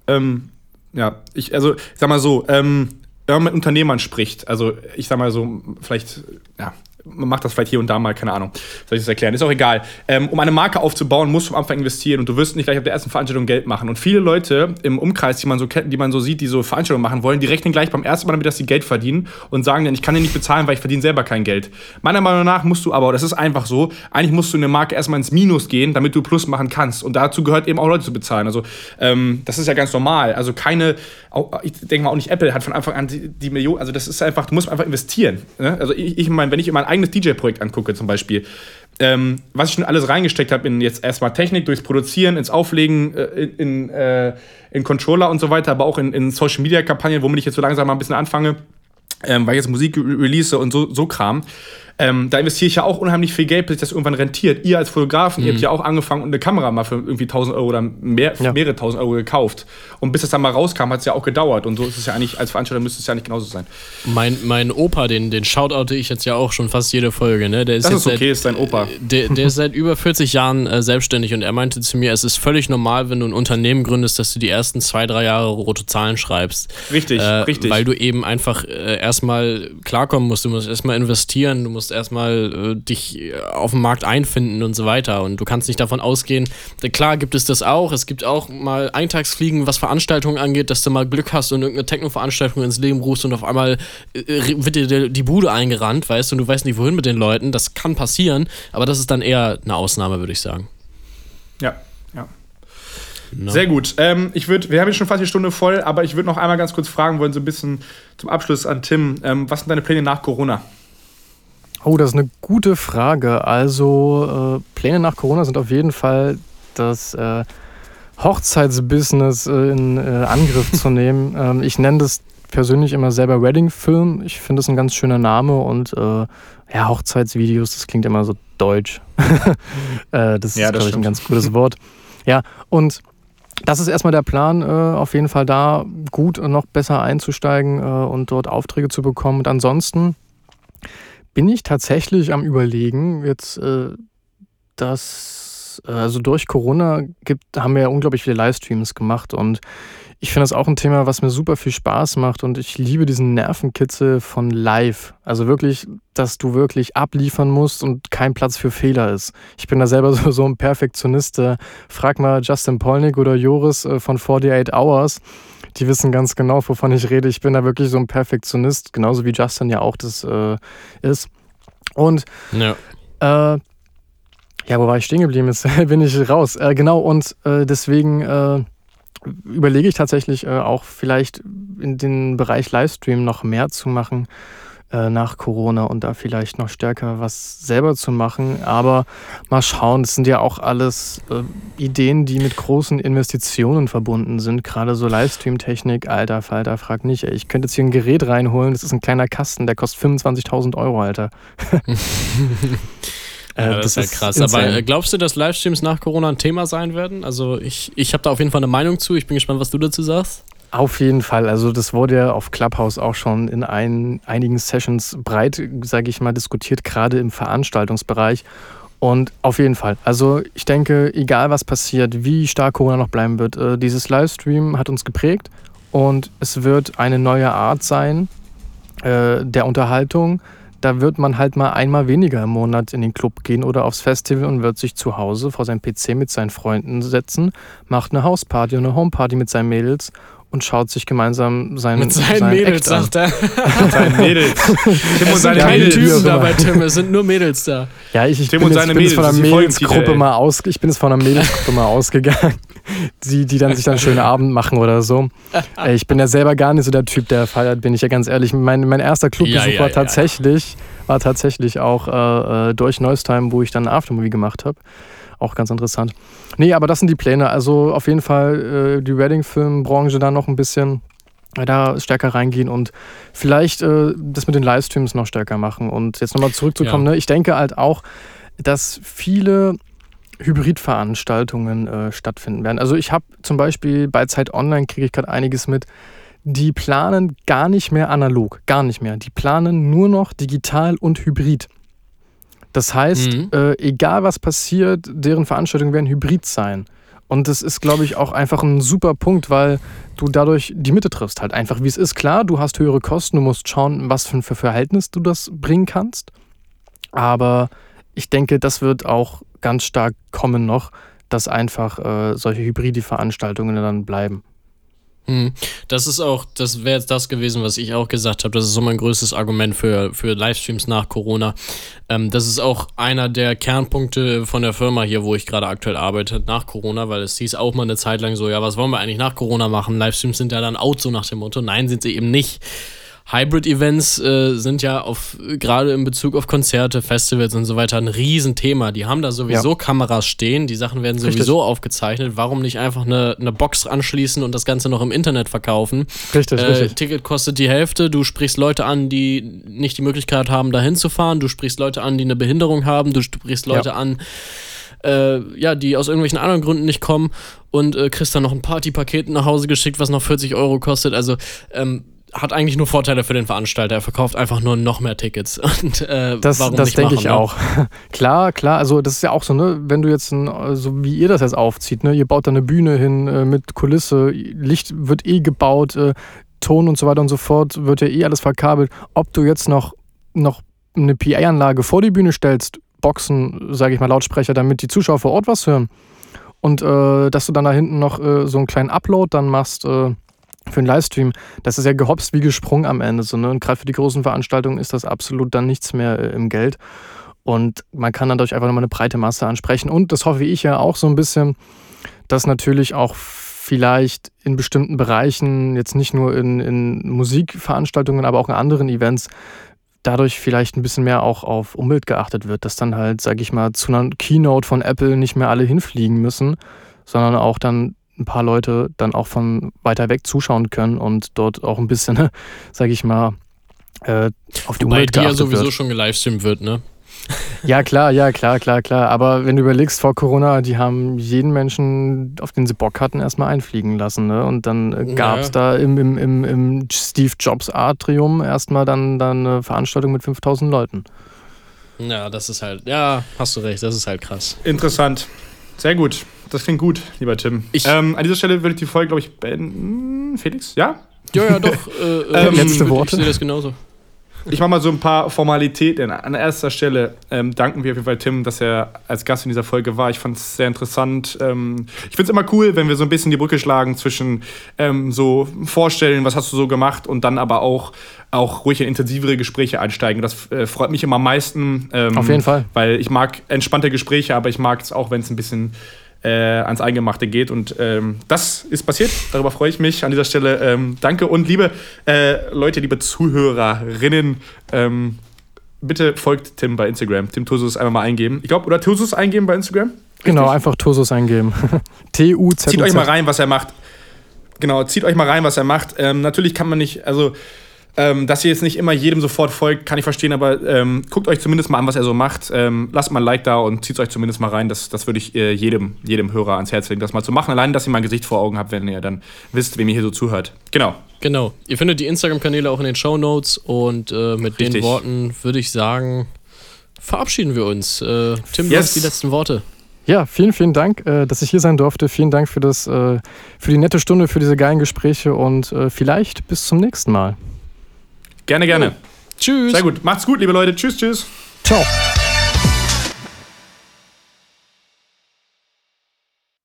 Ähm, ja, ich, also, ich sag mal so, ähm, wenn man mit Unternehmern spricht, also ich sag mal so, vielleicht, ja, man macht das vielleicht hier und da mal, keine Ahnung, soll ich das erklären? Ist auch egal. Ähm, um eine Marke aufzubauen, musst du am Anfang investieren und du wirst nicht gleich auf der ersten Veranstaltung Geld machen. Und viele Leute im Umkreis, die man so kennt, die man so sieht, die so Veranstaltungen machen wollen, die rechnen gleich beim ersten Mal damit, dass sie Geld verdienen und sagen dann, ich kann dir nicht bezahlen, weil ich verdiene selber kein Geld. Meiner Meinung nach musst du aber, das ist einfach so, eigentlich musst du in der Marke erstmal ins Minus gehen, damit du Plus machen kannst. Und dazu gehört eben auch Leute zu bezahlen. Also ähm, das ist ja ganz normal. Also keine, ich denke mal auch nicht Apple hat von Anfang an die, die Million, also das ist einfach, du musst einfach investieren. Ne? Also ich, ich meine, wenn ich mein eigenes DJ-Projekt angucke zum Beispiel, ähm, was ich schon alles reingesteckt habe in jetzt erstmal Technik, durchs Produzieren, ins Auflegen, äh, in, äh, in, Controller und so weiter, aber auch in, in Social-Media-Kampagnen, womit ich jetzt so langsam mal ein bisschen anfange, ähm, weil ich jetzt Musik release und so, so Kram. Ähm, da investiere ich ja auch unheimlich viel Geld, bis sich das irgendwann rentiert. Ihr als Fotografen, mhm. ihr habt mhm. ja auch angefangen und eine Kamera mal für irgendwie 1000 Euro oder mehr, ja. mehrere tausend Euro gekauft. Und bis das dann mal rauskam, hat es ja auch gedauert. Und so ist es ja eigentlich, als Veranstalter müsste es ja nicht genauso sein. Mein, mein Opa, den, den shoutoute ich jetzt ja auch schon fast jede Folge. Ne? Der ist das ist okay, seit, ist dein Opa. Der, der ist seit über 40 Jahren äh, selbstständig und er meinte zu mir, es ist völlig normal, wenn du ein Unternehmen gründest, dass du die ersten zwei, drei Jahre rote Zahlen schreibst. Richtig, äh, richtig. Weil du eben einfach äh, erstmal klarkommen musst. Du musst erstmal investieren, du musst erstmal äh, dich äh, auf dem Markt einfinden und so weiter. Und du kannst nicht davon ausgehen, klar gibt es das auch. Es gibt auch mal Eintagsfliegen, was Veranstaltungen angeht, dass du mal Glück hast und irgendeine Techno-Veranstaltung ins Leben rufst und auf einmal äh, wird dir die Bude eingerannt, weißt du, und du weißt nicht, wohin mit den Leuten. Das kann passieren, aber das ist dann eher eine Ausnahme, würde ich sagen. Ja, ja. No. Sehr gut. Ähm, ich würd, wir haben jetzt schon fast die Stunde voll, aber ich würde noch einmal ganz kurz fragen wollen, so ein bisschen zum Abschluss an Tim. Ähm, was sind deine Pläne nach Corona? Oh, das ist eine gute Frage. Also äh, Pläne nach Corona sind auf jeden Fall das äh, Hochzeitsbusiness äh, in äh, Angriff zu nehmen. Ähm, ich nenne das persönlich immer selber Wedding Film. Ich finde das ein ganz schöner Name und äh, ja, Hochzeitsvideos, das klingt immer so deutsch. Äh, das ja, ist, glaube ich, ein ganz gutes Wort. Ja, und das ist erstmal der Plan, auf jeden Fall da gut und noch besser einzusteigen und dort Aufträge zu bekommen. Und ansonsten bin ich tatsächlich am Überlegen, jetzt, äh, dass, äh, also durch Corona gibt, haben wir ja unglaublich viele Livestreams gemacht und ich finde das auch ein Thema, was mir super viel Spaß macht und ich liebe diesen Nervenkitzel von live. Also wirklich, dass du wirklich abliefern musst und kein Platz für Fehler ist. Ich bin da selber so, so ein Perfektionist. Äh, frag mal Justin Polnick oder Joris äh, von 48 Hours die wissen ganz genau, wovon ich rede. Ich bin da wirklich so ein Perfektionist, genauso wie Justin ja auch das äh, ist. Und ja. Äh, ja, wo war ich stehen geblieben? Jetzt bin ich raus. Äh, genau, und äh, deswegen äh, überlege ich tatsächlich äh, auch vielleicht in den Bereich Livestream noch mehr zu machen äh, nach Corona und da vielleicht noch stärker was selber zu machen. Aber mal schauen, das sind ja auch alles äh, Ideen, die mit großen Investitionen verbunden sind. Gerade so Livestream-Technik, alter Falter, frag nicht. Ey. Ich könnte jetzt hier ein Gerät reinholen, das ist ein kleiner Kasten, der kostet 25.000 Euro, Alter. Äh, ja, das, das, ist ja krass. Insane. Aber äh, glaubst du, dass Livestreams nach Corona ein Thema sein werden? Also ich, ich habe da auf jeden Fall eine Meinung zu. Ich bin gespannt, was du dazu sagst. Auf jeden Fall. Also das wurde ja auf Clubhouse auch schon in ein, einigen Sessions breit, sage ich mal, diskutiert, gerade im Veranstaltungsbereich. Und auf jeden Fall. Also ich denke, egal was passiert, wie stark Corona noch bleiben wird, äh, dieses Livestream hat uns geprägt und es wird eine neue Art sein äh, der Unterhaltung. Da wird man halt mal einmal weniger im Monat in den Club gehen oder aufs Festival und wird sich zu Hause vor seinem PC mit seinen Freunden setzen, macht eine Hausparty und eine Homeparty mit seinen Mädels und schaut sich gemeinsam seinen Mit seinen, seinen Mädels, sagt er. mit seinen Mädels. Tim und seine keine Mädels. Typen da bei Tim, es sind nur Mädels da. Ja, ich, ich Tim bin, jetzt, bin jetzt von einer Mädelsgruppe mal aus, ich bin jetzt von einer Mädelsgruppe mal ausgegangen, die, die dann sich dann einen schönen Abend machen oder so. Ich bin ja selber gar nicht so der Typ, der feiert, bin ich ja ganz ehrlich. Mein, mein erster Clubbesuch ja, ja, war tatsächlich, ja. war tatsächlich auch äh, äh durch Neustheim, wo ich dann Aftermovie gemacht habe. Auch ganz interessant. Nee, aber das sind die Pläne. Also auf jeden Fall äh, die Wedding-Film-Branche da noch ein bisschen äh, da stärker reingehen und vielleicht äh, das mit den Livestreams noch stärker machen. Und jetzt nochmal zurückzukommen, ja. ne? ich denke halt auch, dass viele Hybridveranstaltungen äh, stattfinden werden. Also ich habe zum Beispiel bei Zeit Online kriege ich gerade einiges mit. Die planen gar nicht mehr analog, gar nicht mehr. Die planen nur noch digital und hybrid. Das heißt, mhm. äh, egal was passiert, deren Veranstaltungen werden hybrid sein. Und das ist, glaube ich, auch einfach ein super Punkt, weil du dadurch die Mitte triffst. Halt einfach, wie es ist. Klar, du hast höhere Kosten, du musst schauen, was für ein Verhältnis du das bringen kannst. Aber ich denke, das wird auch ganz stark kommen noch, dass einfach äh, solche hybride Veranstaltungen dann bleiben. Hm. Das ist auch, das wäre jetzt das gewesen, was ich auch gesagt habe. Das ist so mein größtes Argument für, für Livestreams nach Corona. Ähm, das ist auch einer der Kernpunkte von der Firma hier, wo ich gerade aktuell arbeite, nach Corona, weil es hieß auch mal eine Zeit lang so, ja, was wollen wir eigentlich nach Corona machen? Livestreams sind ja dann out, so nach dem Motto. Nein, sind sie eben nicht. Hybrid-Events äh, sind ja auf gerade in Bezug auf Konzerte, Festivals und so weiter ein Riesenthema. Die haben da sowieso ja. Kameras stehen, die Sachen werden sowieso Richtig. aufgezeichnet. Warum nicht einfach eine, eine Box anschließen und das Ganze noch im Internet verkaufen? Richtig, äh, richtig. Ticket kostet die Hälfte, du sprichst Leute an, die nicht die Möglichkeit haben, da hinzufahren, du sprichst Leute an, die eine Behinderung haben, du sprichst Leute ja. an, äh, ja, die aus irgendwelchen anderen Gründen nicht kommen und äh, kriegst dann noch ein Partypaket nach Hause geschickt, was noch 40 Euro kostet. Also, ähm, hat eigentlich nur Vorteile für den Veranstalter. Er verkauft einfach nur noch mehr Tickets. Und, äh, das das denke ich ne? auch. klar, klar. Also das ist ja auch so, ne, wenn du jetzt, ein, so wie ihr das jetzt aufzieht, ne, ihr baut da eine Bühne hin äh, mit Kulisse, Licht wird eh gebaut, äh, Ton und so weiter und so fort, wird ja eh alles verkabelt. Ob du jetzt noch, noch eine PA-Anlage vor die Bühne stellst, Boxen, sage ich mal, Lautsprecher, damit die Zuschauer vor Ort was hören. Und äh, dass du dann da hinten noch äh, so einen kleinen Upload dann machst, äh, für einen Livestream, das ist ja gehopst wie gesprungen am Ende. So, ne? Und gerade für die großen Veranstaltungen ist das absolut dann nichts mehr äh, im Geld. Und man kann dadurch einfach nochmal eine breite Masse ansprechen. Und das hoffe ich ja auch so ein bisschen, dass natürlich auch vielleicht in bestimmten Bereichen, jetzt nicht nur in, in Musikveranstaltungen, aber auch in anderen Events, dadurch vielleicht ein bisschen mehr auch auf Umwelt geachtet wird, dass dann halt, sag ich mal, zu einer Keynote von Apple nicht mehr alle hinfliegen müssen, sondern auch dann ein paar Leute dann auch von weiter weg zuschauen können und dort auch ein bisschen, sage ich mal, äh, auf die Wobei Umwelt die ja sowieso wird. schon gelivestreamt wird, ne? Ja, klar, ja, klar, klar, klar. Aber wenn du überlegst, vor Corona, die haben jeden Menschen, auf den sie Bock hatten, erstmal einfliegen lassen. Ne? Und dann äh, gab es ja. da im, im, im, im Steve Jobs Atrium erstmal dann, dann eine Veranstaltung mit 5000 Leuten. Ja, das ist halt, ja, hast du recht, das ist halt krass. Interessant. Sehr gut. Das klingt gut, lieber Tim. Ähm, an dieser Stelle würde ich die Folge, glaube ich, beenden. Felix, ja? Ja, ja, doch. Äh, ähm, letzte Worte. Ich sehe das genauso. Ich mache mal so ein paar Formalitäten. An erster Stelle ähm, danken wir auf jeden Fall Tim, dass er als Gast in dieser Folge war. Ich fand es sehr interessant. Ähm, ich finde es immer cool, wenn wir so ein bisschen die Brücke schlagen zwischen ähm, so Vorstellen, was hast du so gemacht und dann aber auch, auch ruhig in intensivere Gespräche einsteigen. Das äh, freut mich immer am meisten. Ähm, auf jeden Fall. Weil ich mag entspannte Gespräche, aber ich mag es auch, wenn es ein bisschen äh, ans Eingemachte geht. Und ähm, das ist passiert. Darüber freue ich mich. An dieser Stelle ähm, danke und liebe äh, Leute, liebe Zuhörerinnen, ähm, bitte folgt Tim bei Instagram. Tim Tusus einfach mal eingeben. Ich glaube, oder Tusus eingeben bei Instagram? Genau, Richtig? Genau, einfach Tusus eingeben. T-U-Z. Zieht euch mal rein, was er macht. Genau, zieht euch mal rein, was er macht. Ähm, natürlich kann man nicht, also ähm, dass ihr jetzt nicht immer jedem sofort folgt, kann ich verstehen, aber ähm, guckt euch zumindest mal an, was er so macht. Ähm, lasst mal ein Like da und zieht euch zumindest mal rein. Das, das würde ich äh, jedem, jedem Hörer ans Herz legen, das mal zu machen. Allein, dass ihr mein Gesicht vor Augen habt, wenn ihr dann wisst, wem ihr hier so zuhört. Genau. Genau. Ihr findet die Instagram-Kanäle auch in den Show Notes und äh, mit Richtig. den Worten würde ich sagen, verabschieden wir uns. Äh, Tim, yes. du die letzten Worte. Ja, vielen, vielen Dank, äh, dass ich hier sein durfte. Vielen Dank für, das, äh, für die nette Stunde, für diese geilen Gespräche und äh, vielleicht bis zum nächsten Mal. Gerne, gerne. Tschüss. Sehr gut. Macht's gut, liebe Leute. Tschüss, tschüss. Ciao.